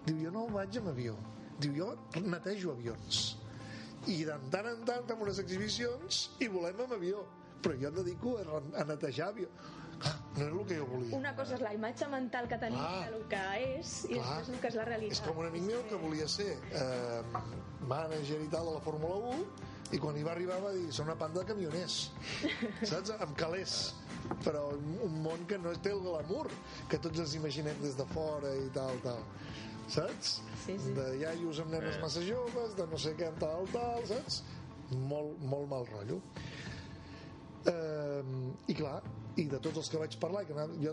diu, jo no vaig amb avió, diu, jo netejo avions. I de tant en tant fem unes exhibicions i volem amb avió, però jo em dedico a, a netejar avió. No era el que jo volia. Una cosa és la imatge mental que tenim Clar. del que és i Clar. després el que és la realitat. És com un amic meu que volia ser eh, mànager i tal de la Fórmula 1 i quan hi va arribar va dir són una panda de camioners saps? amb calés però un, un món que no té el glamour que tots ens imaginem des de fora i tal, tal saps? Sí, sí. de iaios amb nenes massa joves de no sé què, tal, tal, saps? molt, molt mal rotllo eh, i clar i de tots els que vaig parlar que anava- jo,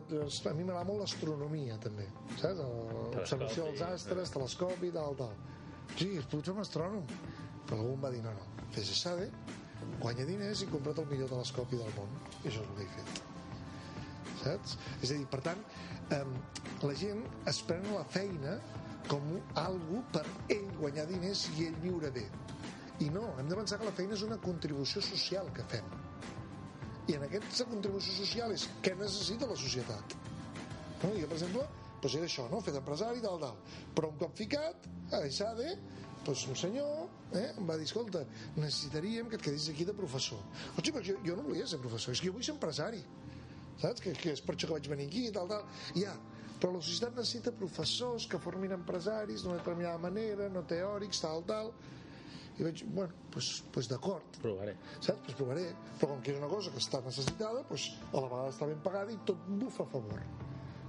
a mi m'agrada molt l'astronomia també saps? l'observació dels astres telescopi, tal, tal sí, es pot ser un astrònom però algú em va dir no, no, fes ESADE guanya diners i compra't el millor telescopi del món i això és el que he fet saps? És a dir, per tant eh, la gent es pren la feina com algo per ell guanyar diners i ell viure bé. I no, hem de pensar que la feina és una contribució social que fem. I en aquesta contribució social és què necessita la societat. No? Jo, per exemple, doncs era això, no? fer d'empresari, tal, tal. Però un cop ficat, a ESADE, doncs un senyor eh, em va dir, escolta, necessitaríem que et quedis aquí de professor. Hosti, però jo, jo no volia ser professor, és que jo vull ser empresari. Saps? Que, que és per això que vaig venir aquí, tal, tal. Ja, però la societat necessita professors que formin empresaris d'una determinada manera, no teòrics, tal, tal. I vaig, bueno, doncs pues, pues d'acord, Provaré. saps? Pues provaré. Però com que és una cosa que està necessitada, pues, a la vegada està ben pagada i tot bufa a favor.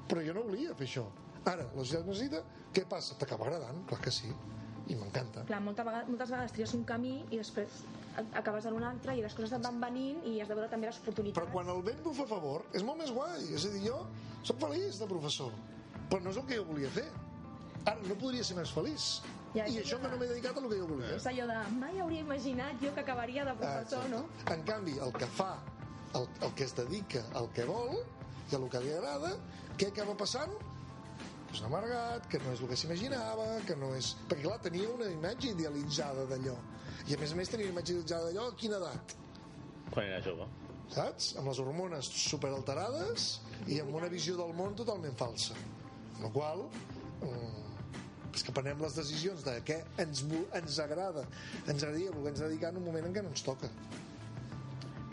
Però jo no volia fer això. Ara, la societat necessita, què passa? T'acaba agradant, clar que sí. I m'encanta. Clar, molta vegada, moltes vegades tries un camí i després acabes en un altre i les coses et van venint i has de veure també les oportunitats. Però quan el vent bufa a favor, és molt més guai. És a dir, jo soc feliç de professor, però no és el que jo volia fer. Ara, no podria ser més feliç. Ja, I això que no m'he dedicat a el que jo volia. És allò de mai hauria imaginat jo que acabaria de professor, Exacte. no? En canvi, el que fa, el, el que es dedica al que vol i a el que li agrada, què acaba passant? Pues amargat, que no és el que s'imaginava, que no és... Perquè, clar, tenia una imatge idealitzada d'allò. I, a més a més, tenia una imatge idealitzada d'allò a quina edat? Quan era jove. saps? Amb les hormones superalterades i amb una visió del món totalment falsa. Amb la qual mm, és que prenem les decisions de què ens, ens agrada, ens agradaria voler-nos dedicar en un moment en què no ens toca.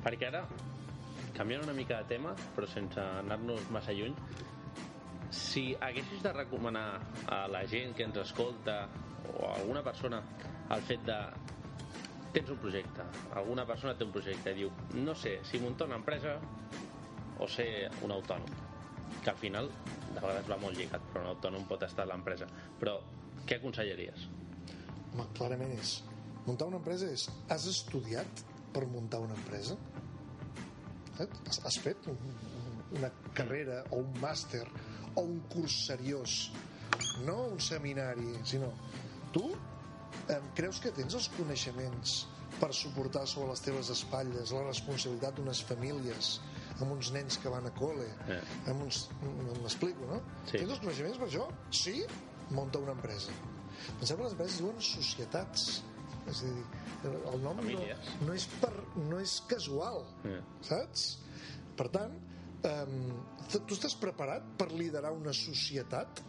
Perquè ara, canviant una mica de tema, però sense anar-nos massa lluny, si haguessis de recomanar a la gent que ens escolta o a alguna persona el fet de tens un projecte, alguna persona té un projecte i diu, no sé si muntar una empresa o ser un autònom que al final de vegades va molt lligat però un autònom pot estar l'empresa però què aconsellaries? Home, clarament és. Muntar una empresa és... Has estudiat per muntar una empresa? Has, has fet un- una carrera o un màster o un curs seriós no un seminari sinó tu eh, creus que tens els coneixements per suportar sobre les teves espatlles la responsabilitat d'unes famílies amb uns nens que van a col·le Eh. amb uns... m'explico, no? Sí. Tens els coneixements per això? Sí, munta una empresa. Penseu que les empreses es diuen societats. És a dir, el nom no, Famílies. no, és per, no és casual, Eh. saps? Per tant, um, tu estàs preparat per liderar una societat?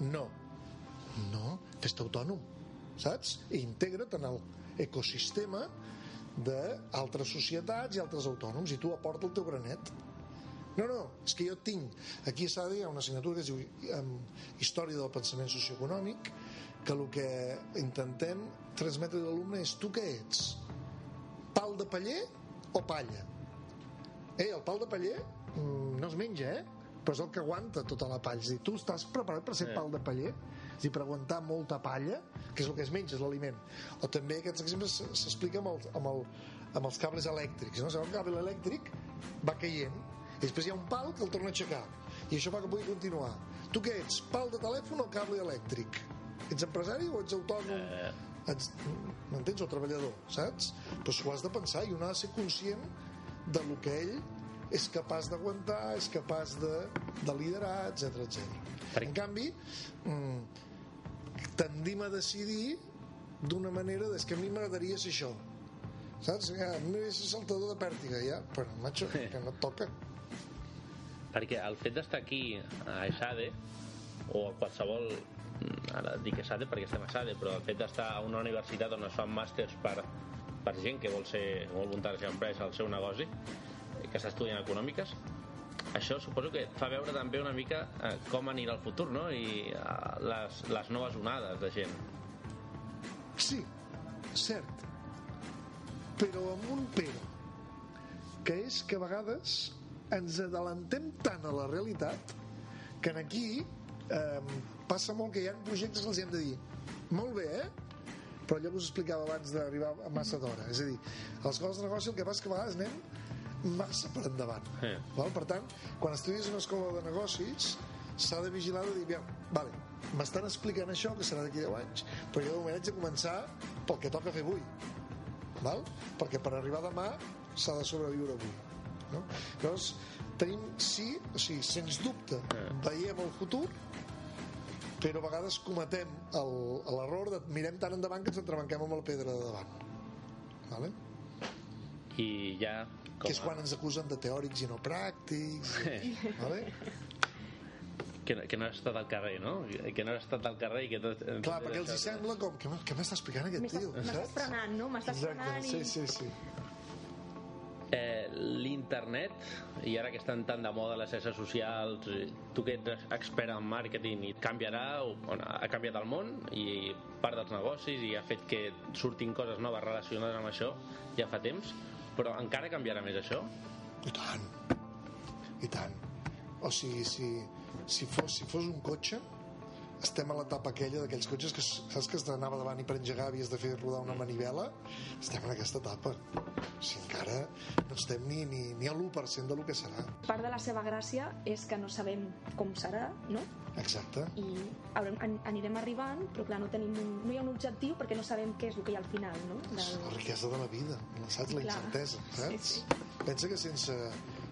No. No, fes-te autònom, saps? I integra't en l'ecosistema d'altres societats i altres autònoms i tu aporta el teu granet. No, no, és que jo tinc... Aquí a SADE hi ha una assignatura que es diu um, Història del pensament socioeconòmic que el que intentem transmetre a l'alumne és tu què ets? Pal de paller o palla? Eh, el pal de paller mm, no es menja, eh? Però és el que aguanta tota la palla. És dir, tu estàs preparat per ser Eh. pal de paller? És a dir, per aguantar molta palla, que és el que es menja, és l'aliment. O també aquests exemples s- s'explica amb, el, amb, el, amb els cables elèctrics. No? Sabeu que el cable elèctric va caient i després hi ha un pal que el torna a aixecar i això fa que pugui continuar. Tu què ets? Pal de telèfon o cable elèctric? Ets empresari o ets autònom? Eh. Ets, m'entens? O treballador, saps? Però s'ho has de pensar i un ha de ser conscient de lo que ell és capaç d'aguantar, és capaç de, de liderar, etc etc. En canvi, mm, tendim a decidir d'una manera és que a mi m'agradaria ser això saps? Ja, a mi m'agradaria ser saltador de pèrtiga ja, però macho, Sí. que no et toca perquè el fet d'estar aquí a ESADE o a qualsevol ara dic ESADE perquè estem a ESADE però el fet d'estar a una universitat on es fan màsters per, per gent que vol, ser, vol muntar la seva empresa, el seu negoci que està estudiant econòmiques això suposo que fa veure també una mica eh, com anirà el futur no? i eh, les, les noves onades de gent Sí, cert. Però amb un però, que és que a vegades ens adelantem tant a la realitat que en aquí eh, passa molt que hi ha projectes que els hem de dir molt bé, eh? Però allò que us explicava abans d'arribar a massa d'hora. És a dir, a les coses de negoci el que passa que a vegades anem massa per endavant. Eh. Val? Per tant, quan estudies una escola de negocis, s'ha de vigilar de dir, "Aviam, vale, m'estan explicant això, que serà d'aquí 10 anys, però jo de moment haig de començar pel que toca fer avui. Val? Perquè per arribar demà s'ha de sobreviure avui. No? Llavors, tenim, sí, o sigui, sens dubte, veiem el futur, però a vegades cometem l'error de mirem tan endavant que ens entrebanquem amb la pedra de davant vale? I ja... Com que és quan ens acusen de teòrics i no pràctics vale? que, que no has estat al carrer, no? Que no has estat al carrer i que tot... clar, perquè els hi sembla com que, què m'està explicant aquest tio m'estàs frenant, no? M'estàs frenant Exacte, i... sí, sí, sí Eh, L'internet, i ara que estan tan de moda les xarxes socials, tu que ets expert en màrqueting, i canviarà, o, bueno, ha canviat el món i part dels negocis i ha fet que surtin coses noves relacionades amb això ja fa temps, però encara canviarà més això? I tant. I tant. O sigui, si, si, fos, si fos un cotxe, estem a l'etapa aquella d'aquells cotxes que saps que t'anava davant i per engegar havies de fer rodar una manivela estem en aquesta etapa o sigui, encara no estem ni, ni, ni a l'1% del que serà Part de la seva gràcia és que no sabem com serà, no? exacte I haurem, an, anirem arribant, però clar, no, tenim un, no hi ha un objectiu perquè no sabem què és el que hi ha al final, no? és la riquesa de la vida la, saps? la Clar. incertesa saps? Sí, sí. pensa que sense,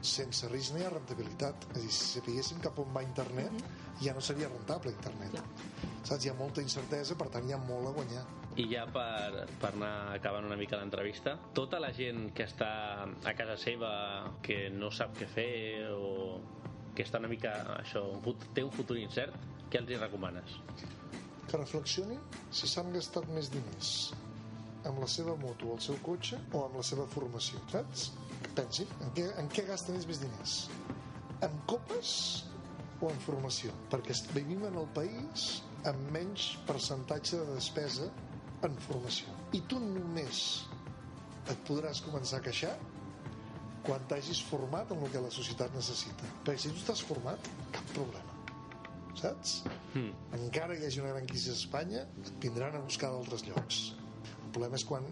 sense risc no hi ha rentabilitat és a dir, si sapiguéssim cap on va internet ja no seria rentable internet Clar. saps? hi ha molta incertesa per tant hi ha molt a guanyar I ja per, per anar acabant una mica l'entrevista, tota la gent que està a casa seva, que no sap què fer o que està una mica, això, un té un futur incert, què els hi recomanes? que reflexionin si s'han gastat més diners amb la seva moto o el seu cotxe o amb la seva formació, saps? Que pensin, en què, en què gasten ells més diners? En copes o en formació? Perquè vivim en el país amb menys percentatge de despesa en formació. I tu només et podràs començar a queixar quan t'hagis format en el que la societat necessita. Perquè si tu estàs format, cap problema. Saps? Hmm. encara hi hagi una gran crisi a Espanya et vindran a buscar d'altres llocs el problema és quan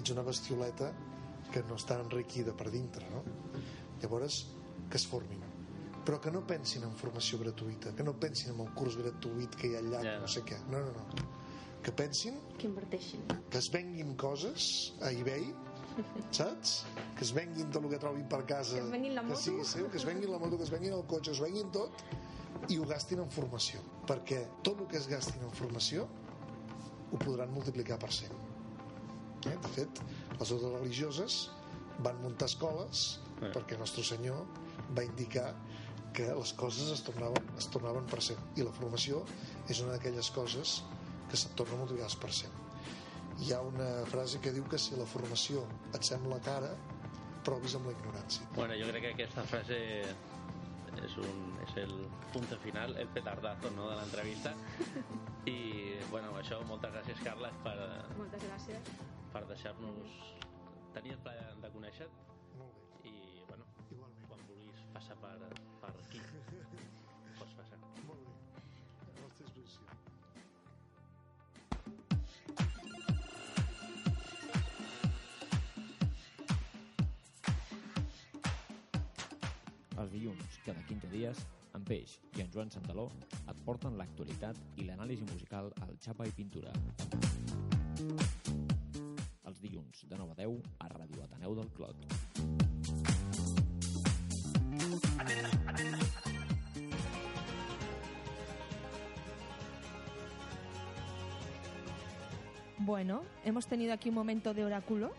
ets una bestioleta que no està enriquida per dintre no? llavors que es formin però que no pensin en formació gratuïta que no pensin en el curs gratuït que hi ha allà Ja. no sé què, no, no, no que pensin Que inverteixin. que es venguin coses a eBay saps? que es venguin tot el que trobin per casa Que es venguin la que moto. sigui seu, que es venguin la moto, que es venguin el cotxe, que es venguin tot i ho gastin en formació perquè tot el que es gastin en formació ho podran multiplicar per 100 eh? de fet les ordres religioses van muntar escoles Eh. perquè Nostre Senyor va indicar que les coses es tornaven, es tornaven per 100 i la formació és una d'aquelles coses que se't torna a multiplicar per 100 hi ha una frase que diu que si la formació et sembla cara provis amb la ignorància Bueno, jo crec que aquesta frase és, un, és el punt final, el petardazo no, de l'entrevista. I, bueno, amb això, moltes gràcies, Carles, per, Moltes gràcies. per deixar-nos tenir el plaer de conèixer dilluns, cada 15 dies, en Peix i en Joan Santaló et porten l'actualitat i l'anàlisi musical al Xapa i Pintura. Els dilluns, de 9 a 10, a Ràdio Ateneu del Clot. Bueno, hemos tenido aquí un momento de oráculo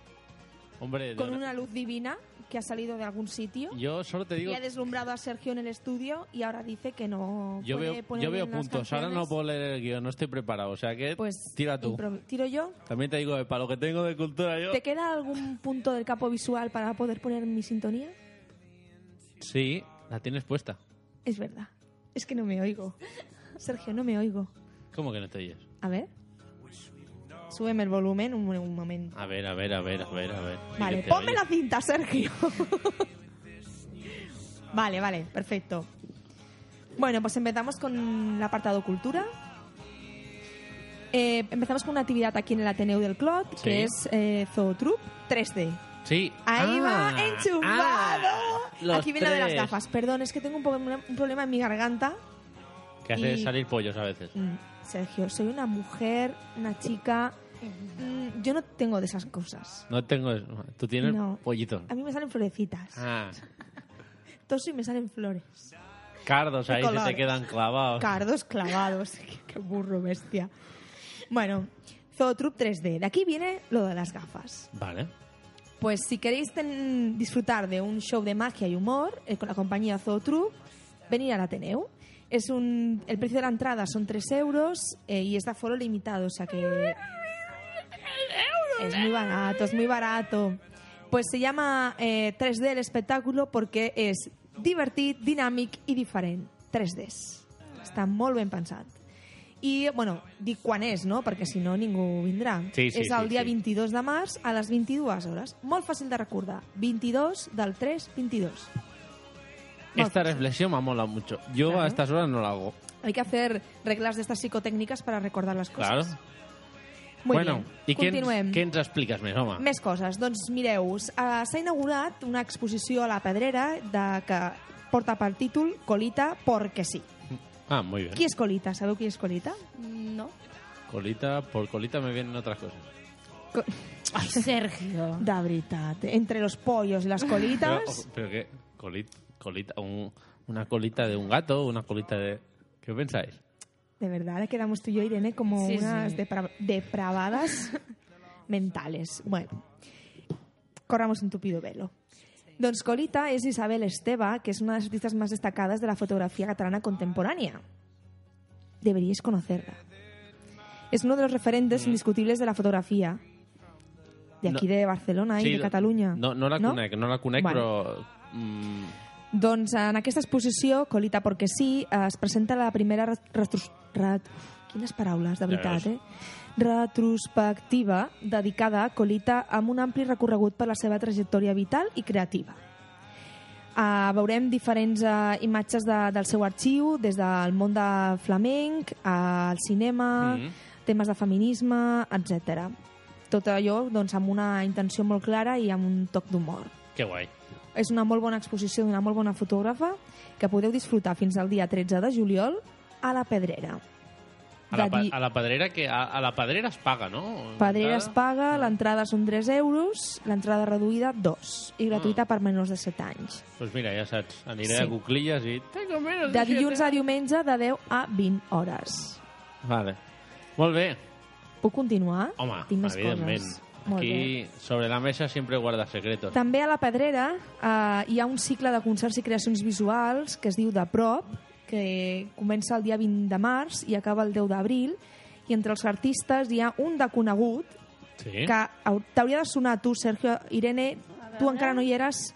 Hombre, con una luz divina que ha salido de algún sitio yo solo te digo... y ha deslumbrado a Sergio en el estudio y ahora dice que no Yo puede veo, poner yo veo puntos, ahora no canciones. puedo leer el guion, no estoy preparado, o sea que Pues tira tú. tiro yo. También te digo, eh, para lo que tengo de cultura yo... ¿Te queda algún punto del capo visual para poder poner mi sintonía? Sí, la tienes puesta. Es verdad. Es que no me oigo. Sergio, no me oigo. ¿Cómo que no te oyes? A ver. Súbeme el volumen un, un momento. A ver, a ver, a ver, a ver, a ver. Vale, ponme la cinta, Sergio. vale, vale, perfecto. Bueno, pues empezamos con el apartado cultura. Eh, empezamos con una actividad aquí en el Ateneo del Clot, Sí. que es eh, Zootroop 3D. Sí. Ahí Ah, va, enchufado. ah, aquí viene lo de las gafas. Perdón, es que tengo un, po- un problema en mi garganta. Que hace Y- salir pollos a veces. Mm, Sergio, soy una mujer, una chica. Mm, yo no tengo de esas cosas. No tengo... Tú tienes No. pollitos. A mí me salen florecitas. Ah, Toso y me salen flores. cardos ahí se te quedan clavados. Cardos clavados. qué, qué burro, bestia. Bueno, Zootroop 3D. De aquí viene lo de las gafas. Vale. Pues si queréis ten- disfrutar de un show de magia y humor eh, con la compañía Zootroop, venid al Ateneu. Es un, el precio de la entrada son 3 euros eh, y es de aforo limitado, o sea que... Es muy barato, es muy barato. Pues se llama eh, 3D el espectáculo porque és divertit, dinàmic i diferent. 3Ds. Està molt ben pensat. I, bueno, dic quan és, no? Perquè si no ningú vindrà. Sí, sí, és el sí, dia sí. 22 de març a les 22 hores. Molt fàcil de recordar. 22 del 3, 22. Esta reflexión me mola mucho. Yo Claro. a estas horas no la hago. Hay que hacer reglas de estas psicotécnicas para recordar las cosas. Claro. Muy bueno, bien. i què ens, Continuem. què ens expliques més, home? Més coses. Doncs mireu, uh, s'ha inaugurat una exposició a la Pedrera de, que porta per títol Colita porque sí. Ah, muy bien. Qui és Colita? Sabeu qui és Colita? No. Colita, por colita me vienen otras cosas. Ai, Sergio. De veritat. eh? Entre los pollos y las Pero, colitas... pero qué, colita, colita un- una colita de un gato, una colita de... ¿Qué pensáis? De verdad, le quedamos tú y yo, Irene, como Sí, unas sí. depra- depravadas mentales. Bueno, corramos un tupido velo. Doncs Colita és Isabel Esteva, que es una de las artistas más destacadas de la fotografía catalana contemporánea. Deberíais conocerla. Es uno de los referentes indiscutibles de la fotografía. De aquí Mm. No. de Barcelona Sí, i de Catalunya. No, no la conec, no la conec, Vale. però... Mm, Doncs en aquesta exposició, Colita perquè sí, es presenta la primera ret- retros... Ret... Quines paraules, de veritat, eh? Retrospectiva dedicada a Colita amb un ampli recorregut per la seva trajectòria vital i creativa. Uh, veurem diferents uh, imatges de, del seu arxiu, des del món de flamenc, al cinema, Mhm. temes de feminisme, etc. Tot allò doncs, amb una intenció molt clara i amb un toc d'humor. que guai. És una molt bona exposició d'una molt bona fotògrafa que podeu disfrutar fins al dia 13 de juliol a la Pedrera. A la, a la pedrera que a, a la pedrera es paga, no? Pedrera es paga, l'entrada són 3 euros, l'entrada reduïda 2 i gratuïta per menors de 7 anys. Pues mira, ja saps, aniré Sí. a cuclilles i... De dilluns a diumenge de 10 a 20 hores. Vale. Molt bé. Puc continuar? Home, Tinc més evidentment. coses. Molt bé. Aquí, sobre la mesa, siempre guarda secretos. També a la Pedrera eh, hi ha un cicle de concerts i creacions visuals que es diu De Prop, que comença el dia 20 de març i acaba el 10 d'abril, i entre els artistes hi ha un de conegut Sí? que hau- t'hauria de sonar a tu, Sergio. Irene, tu encara no hi eres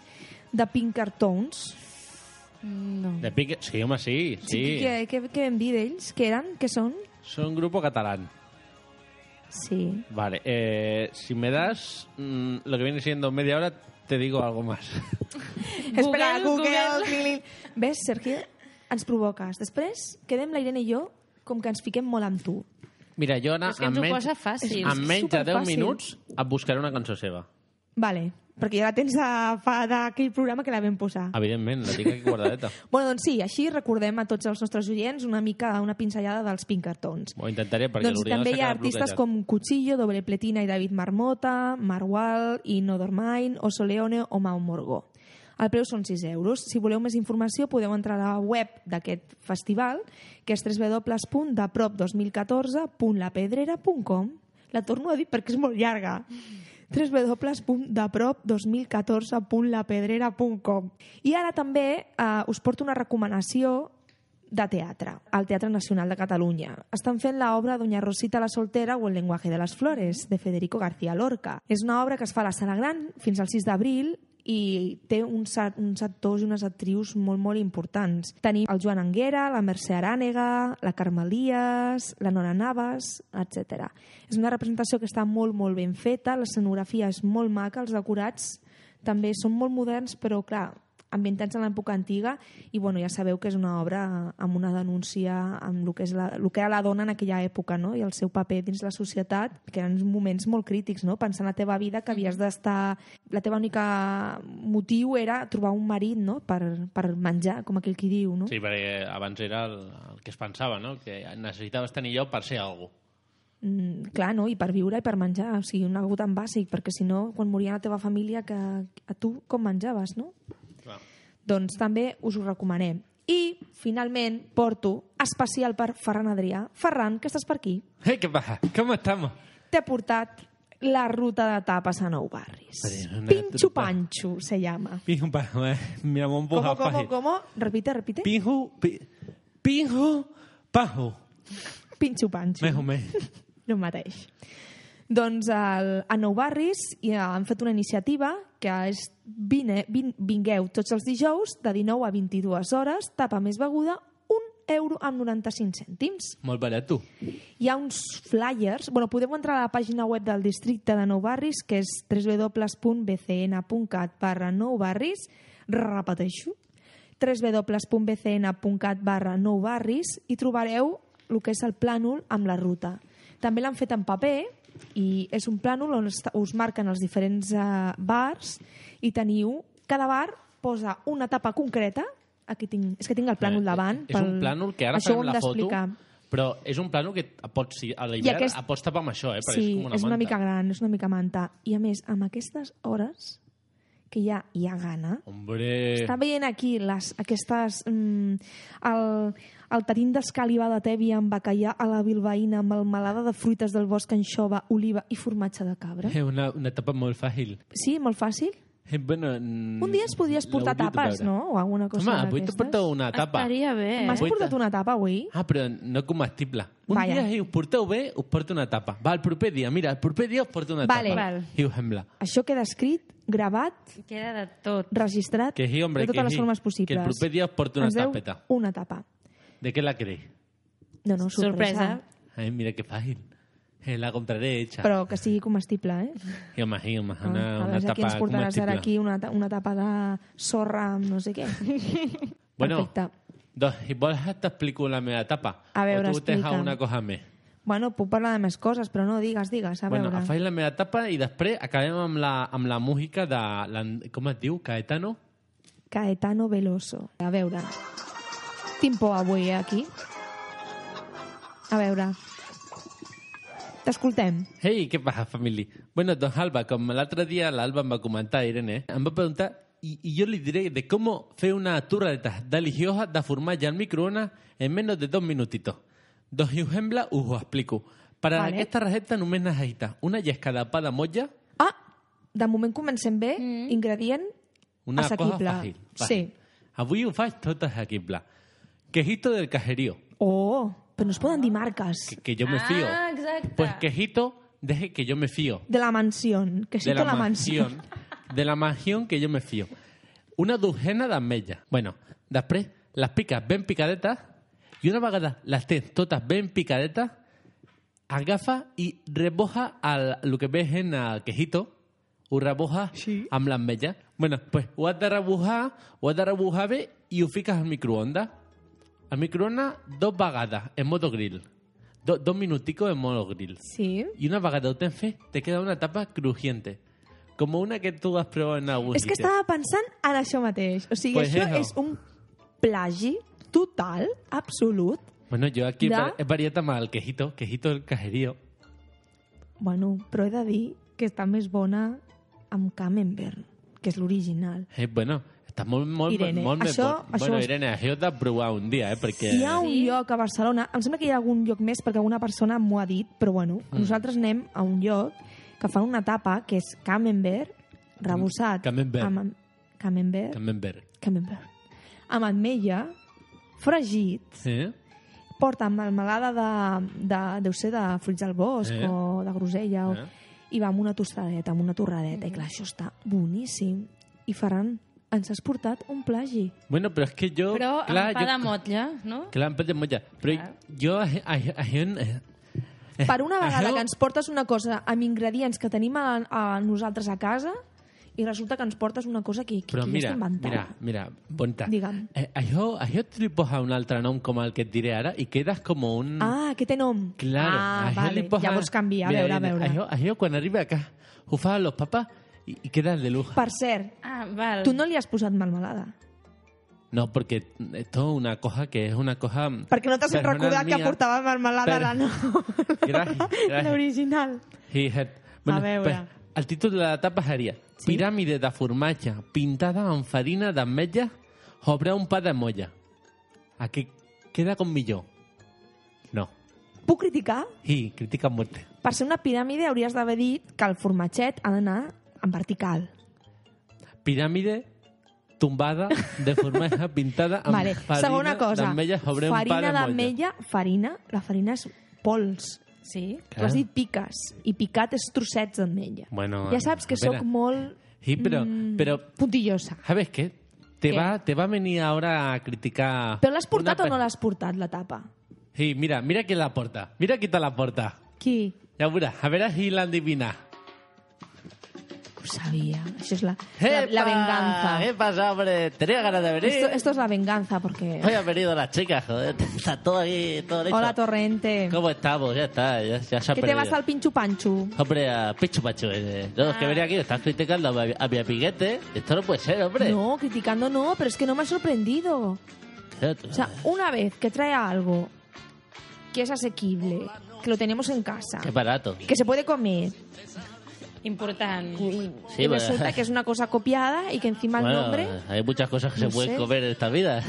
de Pinkertons. No. De pique... Sí, home, sí, sí. Què, què, què vam dir d'ells? Què eren? Què són? Son grupo catalán. Sí. Vale, eh, si me das mm, lo que viene siendo media hora, te digo algo más. Espera, Google, Google. Ves, Sergio? Ens provoques. Després quedem la Irene i jo com que ens fiquem molt amb tu. Mira, jo ara, És que ens en ho menys, posa fàcil. en menys de 10 superfàcil. minuts, et buscaré una cançó seva. Vale, perquè ja la tens a, fa d'aquell programa que la vam posar. Evidentment, la tinc aquí guardadeta. Bueno, doncs sí, així recordem a tots els nostres oients una mica una pinzellada dels Pinkertons. Ho intentaré perquè doncs l'Oriol també hi ha artistes bloquejat. com Cuchillo, Doble Pletina i David Marmota, Marwal, i Nodormain, Oso Leone o Mau Morgó. El preu són 6 euros. Si voleu més informació podeu entrar a la web d'aquest festival, que és www.deprop2014.lapedrera.com La torno a dir perquè és molt llarga www.deprop2014.lapedrera.com I ara també eh, us porto una recomanació de teatre, al Teatre Nacional de Catalunya. Estan fent l'obra Doña Rosita la soltera o El lenguaje de les flores, de Federico García Lorca. És una obra que es fa a la Sala Gran fins al 6 d'abril i té uns, uns actors i unes actrius molt, molt importants. Tenim el Joan Anguera, la Mercè Arànega, la Carme Elias, la Nora Navas, etc. És una representació que està molt, molt ben feta, l'escenografia és molt maca, els decorats també són molt moderns, però clar, ambientats en l'època antiga i bueno, ja sabeu que és una obra amb una denúncia amb el que, és la, el que era la dona en aquella època no? i el seu paper dins la societat que eren uns moments molt crítics no? pensar en la teva vida que havies d'estar la teva única motiu era trobar un marit no? per, per menjar, com aquell qui diu no? Sí, perquè abans era el, el que es pensava, no? Que necessitaves tenir lloc per ser algú. Mm, clar, no? i per viure i per menjar o sigui, un algú tan bàsic, perquè si no quan moria la teva família que a tu com menjaves no? Doncs també us ho recomanem. I, finalment, porto especial per Ferran Adrià. Ferran, que estàs per aquí? Hey, ¿Qué pasa? ¿Cómo estamos? T'he portat la ruta de tapes a Nou Barris. Ruta. Pancho se llama. Pinju, pa, eh, mi amor, ¿Cómo, buja, cómo, paji. cómo? Repite, repite. Pinju, pi, pinju, paju. Pinxo Panxo. Més o menys. El mateix. Doncs el, a Nou Barris hi ha- han fet una iniciativa que és vine, vin, vingueu tots els dijous de 19 a 22 hores, tapa més beguda, un euro amb 95 cèntims. Molt barat, tu. Hi ha uns flyers, bueno, podeu entrar a la pàgina web del districte de Nou Barris, que és www.bcn.cat barra Nou Barris, repeteixo, www.bcn.cat barra Nou Barris i trobareu el que és el plànol amb la ruta. També l'han fet en paper i és un plànol on us marquen els diferents eh, bars i teniu... Cada bar posa una etapa concreta aquí tinc, és que tinc el plànol davant. Eh, És un plànol que ara Això farem la foto, però és un plànol que pots, a l'hivern aquest- tapar amb això, eh? Perquè sí, és com una és una manta. mica gran, és una mica manta. I a més, amb aquestes hores que ja hi ha gana, Hombre... està veient aquí les, aquestes... Mm, el, el tarín d'escàliva de tèbia amb bacallà a la bilbaïna, melmelada de fruites del bosc anxova, oliva i formatge de cabra. És una, una etapa molt fàcil. Sí, molt fàcil. Eh, bueno, Un dia es podries portar tapes, no? O alguna cosa Home, avui t'he portat una tapa. Estaria bé. M'has portat ta- una tapa avui? Ah, però no comestible. Un Vaja. dia, si us porteu bé, us porto una tapa. Va, el proper dia, mira, el proper dia us porto una Vale. tapa. Val. I us sembla. Això queda escrit, gravat, Queda de tot. registrat, Que sí, hombre, de totes que les sí. formes Que possibles. el proper dia us porto una Ens deu tapeta. una tapa. ¿De qué la queréis? No, no, sorpresa. Sorpresa. Ay, mira qué fácil. Eh, La compraré hecha. Però que sigui comestible, eh? Jo imagino, Ah, una, a una veure, aquí ens tapa portaràs ara aquí una, ta- una tapa de sorra amb no sé què. Bueno, Perfecte. doncs, si vols t'explico la meva etapa. A veure, o tu tens explica. alguna cosa més. Bueno, puc parlar de més coses, però no, digues, digues, a bueno, veure. faig la meva etapa i després acabem amb la, amb la música de... La, com es diu? Caetano? Caetano Veloso. A veure. Tinc por avui, eh, aquí. A veure. T'escoltem. Hey, què passa, família? Bueno, doncs Alba, com l'altre dia l'Alba em va comentar, Irene, em va preguntar y, y yo le diré de cómo fer una turreta deliciosa de formatge al microondas en menos de dos minutitos. Dos sembla, us ho explico. Per a Vale. aquesta recepta només necessita una llesca de pa de motlla, Ah, de moment comencem bé. Mm. Ingredient una assequible. cosa fàcil. fàcil. Sí. Avui ho faig tot assequible. Quejito del cajerío, Oh, però no es poden dir marques. que, que yo me fío. Ah, exacte. Pues quejito, deje que yo me fío. De la mansión. Que sí de la, la mansión. mansión. De la mansión que yo me fío. Una docena d'ametlles. Bueno, després les piques ben picadetes i una vegada les tens totes ben picadetes, agafa i reboja el, el que ves en el quejito, ho reboja sí. amb l'ametlla. Bueno, pues ho has de rebojar, ho has de rebojar bé i ho fiques al microondas. Al microondas dos vegades en modo grill. Do, dos minuticos en modo grill. Sí. Y una vegada ho tens fet, te queda una tapa crujiente. Como una que tu has probado en algun És que estava pensant en això mateix. O sigui, Pues això eso. és un plagi total, absolut. Bueno, yo aquí va- he variado amb el quejito, quejito del cajerío. Bueno, però he de dir que està més bona amb Camembert, que és l'original. Eh, bueno, està molt, molt, Irene, molt més això- bon. això Bueno, és- Irene, això has de provar un dia, eh, perquè... Hi ha un lloc a Barcelona, em sembla que hi ha algun lloc més perquè alguna persona m'ho ha dit, però bueno, Mm. nosaltres anem a un lloc que fa una tapa que és Camembert, rebossat Camembert. amb Camembert, Camembert. Camembert, amb ametlla, fregit, Eh? porta melmelada de, de, deu ser de fruits del bosc Eh. o de grosella o, Eh. i va amb una tostadeta, amb una torradeta i clar, això està boníssim i Ferran, ens has portat un plagi Bueno, però és que jo... Però clar, amb pa jo, de motlla, no? Clar, amb pa de motlla. Però Clar. jo... a- a- a- per una vegada això- que ens portes una cosa amb ingredients que tenim a, a nosaltres a casa i resulta que ens portes una cosa que, que, Però que mira, ja mira, mira, bonta. Digue'm. Eh, això, això te li posa un altre nom com el que et diré ara i quedes com un... ah, que té nom Claro, ah, vale. li posa... llavors canvia, a Mira, veure, a veure Això, això quan arriba acá, ho fan los papás i, i quedas de lujo. per cert, Ah, val. tu no li has posat melmelada No, porque esto es una cosa que es una cosa... perquè no t'has recordat que portava melmelada Però- la no Gràcies, gràcies. l'original He had- A veure. pues, el títol de la tapa seria Piràmide de formatge pintada amb farina d'ametlla sobre un pa de molla. a que queda con millor. No. Puc criticar? I critica muerte. Per ser una piràmide hauries d'haver dit que el formatget ha d'anar en vertical. Piràmide tumbada, deformada, pintada amb vale. farina d'ametlla sobre un pa farina de motlla. d'ametlla, farina, la farina és pols. Sí? Tu has dit piques, i picat és trossets d'ametlla. Bueno, ja saps que veure. sóc molt Sí, pero, Mm. pero puntillosa. ¿sabes qué? Te ¿Qué? va, te va a venir ahora a criticar... Però l'has portat una o no l'has portat, la tapa? Sí, mira, mira quién la porta. Mira quién te la porta. Qui? Ya verás, a ver si la Ho sabia. Això és la, la, la venganza. ¿Qué pasa, hombre? Tenía ganas de venir. Esto, esto es la venganza, porque... Hoy han venido las chicas, joder. Está todo aquí, todo listo. Hola, Torrente. ¿Cómo estamos? Ya está, ya, ya se ha ¿Qué te vas al pinchu panchu? Hombre, a Pichu Pachu. eh. No, es que venía aquí, estás criticando a mi, a mi amiguete. Esto no puede ser, hombre. No, criticando no, pero es que no me ha sorprendido. O sea, una vez que trae algo que es asequible, que lo tenemos en casa, barato. que se puede comer, Important. y, Sí, y bueno. resulta que es una cosa copiada y que encima el nombre... hay muchas cosas que no se pueden sé. comer en esta vida.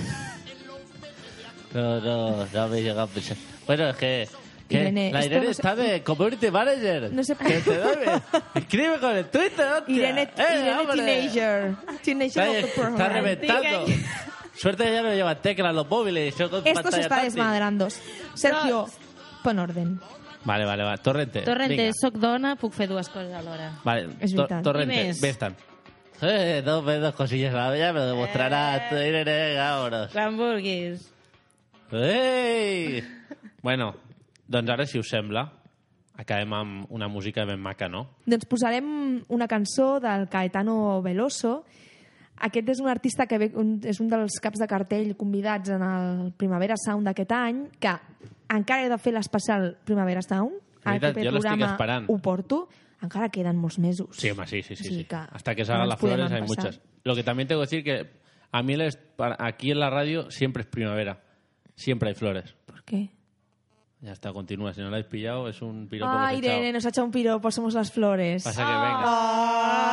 No, no, no me he llegado a pensar. Bueno, es que... que Irene, la Irene no se- está de community manager. No se Que te duerme. Escribe con el Twitter, hostia. Irene, Eh, Irene. Teenager. Teenager Está, of the está reventando. Suerte que ya no lleva teclas los móviles. con Esto se está desmadrando. Sergio, pon orden. Vale, vale, vale. Torrente. Torrente, vinga. soc dona, puc fer dues coses alhora. Vale, És to- veritat. Torrente, més. ves-te'n. Eh, dos, dos cosillas a la ya me lo demostrarás. Eh. Venga, vámonos. Quan vulguis. Ei! Bueno, doncs ara, si us sembla, acabem amb una música ben maca, no? Doncs posarem una cançó del Caetano Veloso. Aquest és un artista que ve, un, és un dels caps de cartell convidats en el Primavera Sound d'aquest any, que encara he de fer l'especial Primavera Sound. Al Veritat, proper jo l'estic programa esperant. Ho porto. Encara queden molts mesos. Sí, hombre, sí, sí, sí. Sí, sí. que Hasta que no salgan ens las flores hay muchas. Lo que también tengo que decir que a mí les- para- aquí en la radio siempre es primavera. Siempre hay flores. ¿Por qué? Ya está, continúa. Si no la habéis pillado, es un piropo Ay, que os he echado. Irene, nos ha echado un piropo, somos las flores. Pasa que venga.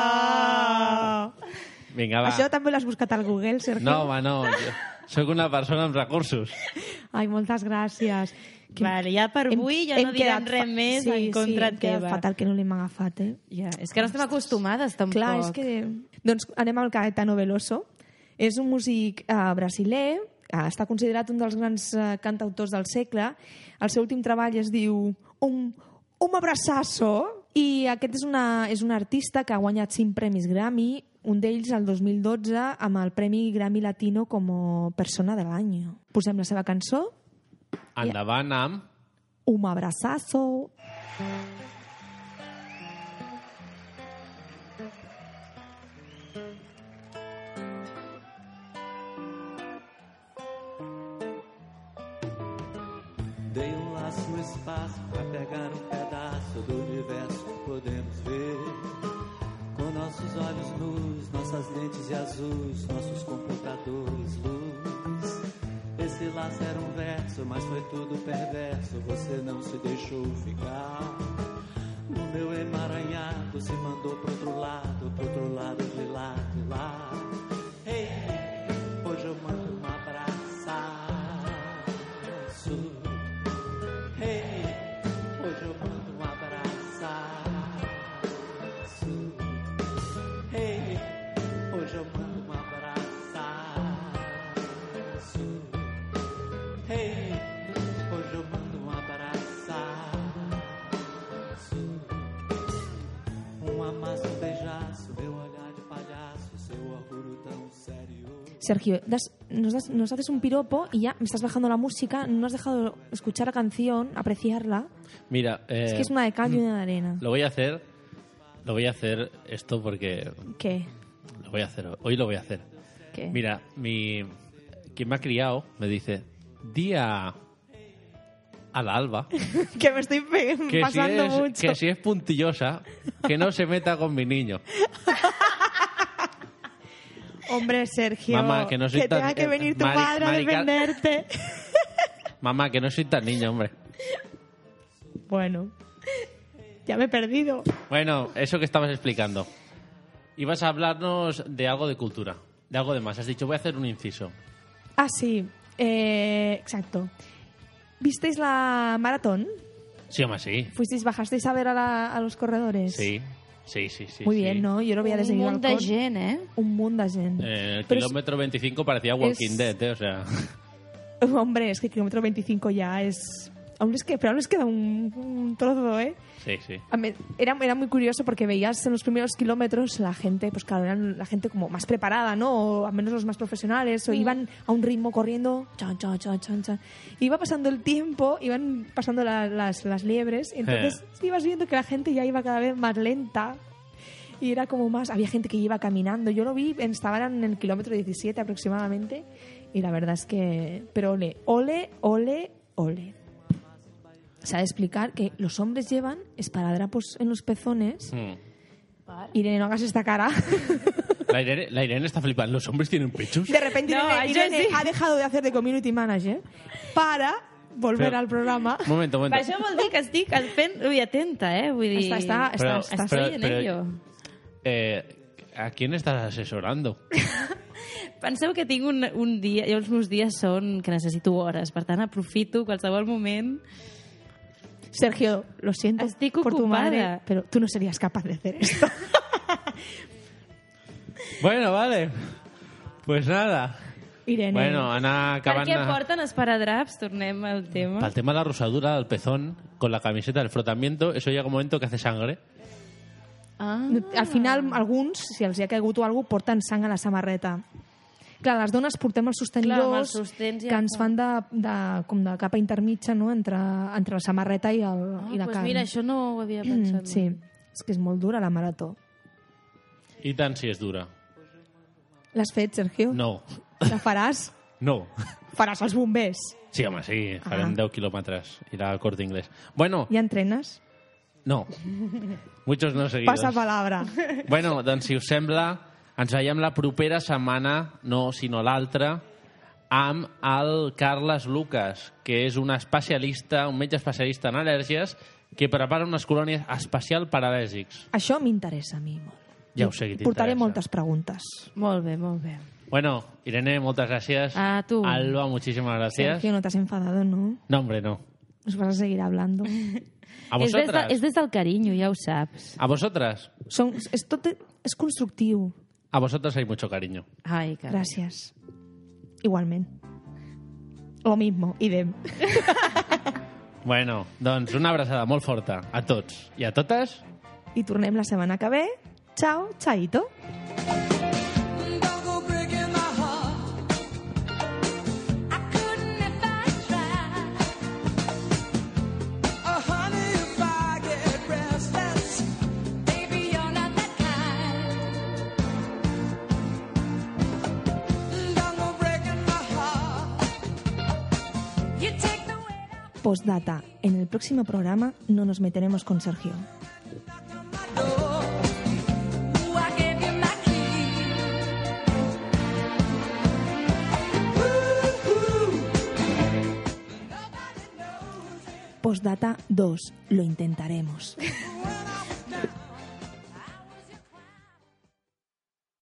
Ah. Vinga, va. Això també l'has buscat al Google, Sergio? No, home, no. Jo soc una persona amb recursos. Ai, moltes gràcies. Que Vale, ja per avui ja no direm quedat res més sí, en contra sí, teva. fatal que no l'hem agafat, eh? Ja, és que no estem acostumades, tampoc. Clar, és que... Doncs anem al Caetano Veloso. És un músic eh, brasiler, eh, està considerat un dels grans eh, cantautors del segle. El seu últim treball es diu Un, un abraçasso i aquest és, una, és un artista que ha guanyat cinc premis Grammy, un d'ells el 2012 amb el Premi Grammy Latino com a persona de l'any. Posem la seva cançó, Endavant amb... Un abraçasso. Dei um laço no espaço pra pegar um pedaço do olhos nus, nossas lentes e azuis, nossos computadores luz. Esse laço era um verso, mas foi tudo perverso. Você não se deixou ficar. No meu emaranhado se mandou pro outro lado, pro outro lado de de lá. Sergio, das- nos, das- nos haces un piropo y ya me estás bajando la música, no has dejado escuchar la canción, apreciarla. Mira, eh, es que es una de cal y una de arena. lo voy a hacer. Lo voy a hacer esto porque ¿Qué? lo voy a hacer. Hoy lo voy a hacer. ¿Qué? Mira, mi quien me ha criado me dice día al alba que me estoy que si, pasando es, mucho. que si es puntillosa que no se meta con mi niño. Hombre, Sergio, Mamá, que no soy tan- tenga que venir tu Mari- padre a defenderte. Mamá, que no soy tan niño, hombre. bueno, ya me he perdido. Bueno, eso que estabas explicando. Ibas a hablarnos de algo de cultura, de algo de más. Has dicho, voy a hacer un inciso. Ah, sí. Eh, exacto. ¿Visteis la maratón? Sí, home, sí. ¿Fuisteis, bajasteis a ver a, la- a los corredores? Sí, sí, sí. sí Muy sí. bien, ¿no? Yo lo veía Un desde mi munt de gent, eh? Un mundo de gente. Eh, el Pero es- kilómetro 25 parecía Walking es- Dead, ¿eh? O sea... Hombre, es que kilómetro 25 ya es... Aún les, que, pero aún les queda un, un trozo, ¿eh? Sí, sí. A mí- Era, era muy curioso porque veías en los primeros kilómetros la gente, pues claro, eran la gente como más preparada, ¿no? O al menos los más profesionales, o iban a un ritmo corriendo, chan, chan, chan, chan, chan. Iba pasando el tiempo, iban pasando la- las, las liebres, y entonces ibas viendo que la gente ya iba cada vez más lenta. Y era como más, había gente que iba caminando. Yo lo vi, estaban en el kilómetro 17 aproximadamente. Y la verdad es que, pero ole, ole, ole, ole. Se ha de explicar que los hombres llevan esparadrapos en los pezones. Mm. Irene, no hagas esta cara. La Irene, la Irene está flipando. ¿Los hombres tienen pechos? De repente No, Irene, Irene sí. ha dejado de hacer de community manager para volver Pero- al programa. Un momento, un Per momento. això vol dir que estic fent... Ui, atenta, eh? Vull dir... Està, està, Però- està, està, però- en però- ello. Eh, ¿A quién estás asesorando? Penseu que tinc un, un dia... Jo els meus dies són que necessito hores. Per tant, aprofito qualsevol moment. Sergio, lo siento Estic por tu madre, pero tú no serías capaz de hacer esto. Bueno, vale. Pues nada. Irene. Bueno, anar Per acabant... què porten esparadraps? Tornem al tema. Para el tema de la rosadura del pezón, con la camiseta del frotamiento, eso llega un momento que hace sangre. Ah. Al final, alguns, si els hi ha caigut o alguna cosa, porten sang a la samarreta. Clar, les dones portem els Clar, els sostenidors sostens ja que ens fa- fan de, de, com de capa intermitja no? entre, entre la samarreta i, el, Ah, i la pues carn. mira, això no ho havia pensat. Mm, sí, és que és molt dura la marató. I tant si és dura. L'has fet, Sergio? No. La faràs? No. Faràs els bombers. Sí, home, sí. Farem Ah. 10 quilòmetres. Ir al Corte Inglés. Bueno, Ja entrenes? no. Muchos no seguidos. Passa palabra. Bueno, doncs si us sembla, ens veiem la propera setmana, no, sinó l'altra, amb el Carles Lucas, que és un especialista, un metge especialista en al·lèrgies, que prepara unes colònies especial per al·lèrgics. Això m'interessa a mi molt. Ja ho sé que Portaré moltes preguntes. Molt bé, molt bé. Bueno, Irene, muchas gracias. A tu. Alba, muchísimas gracias. Sergio, no te has enfadado, ¿no? No, hombre, no. Nos vas a seguir hablando. A És des, de, vosotras. és des del carinyo, ja ho saps. A vosotras. Son, és, tot, és constructiu. A vosotras hay mucho cariño. Ai, que... Gràcies. Igualment. Lo mismo, idem. Bueno, doncs una abraçada molt forta a tots i a totes. I tornem la setmana que ve. Ciao, chaito. Don't Postdata. En el próximo programa no nos meteremos con Sergio. my door. Ooh, I gave you my key. Postdata 2. Lo intentaremos. When I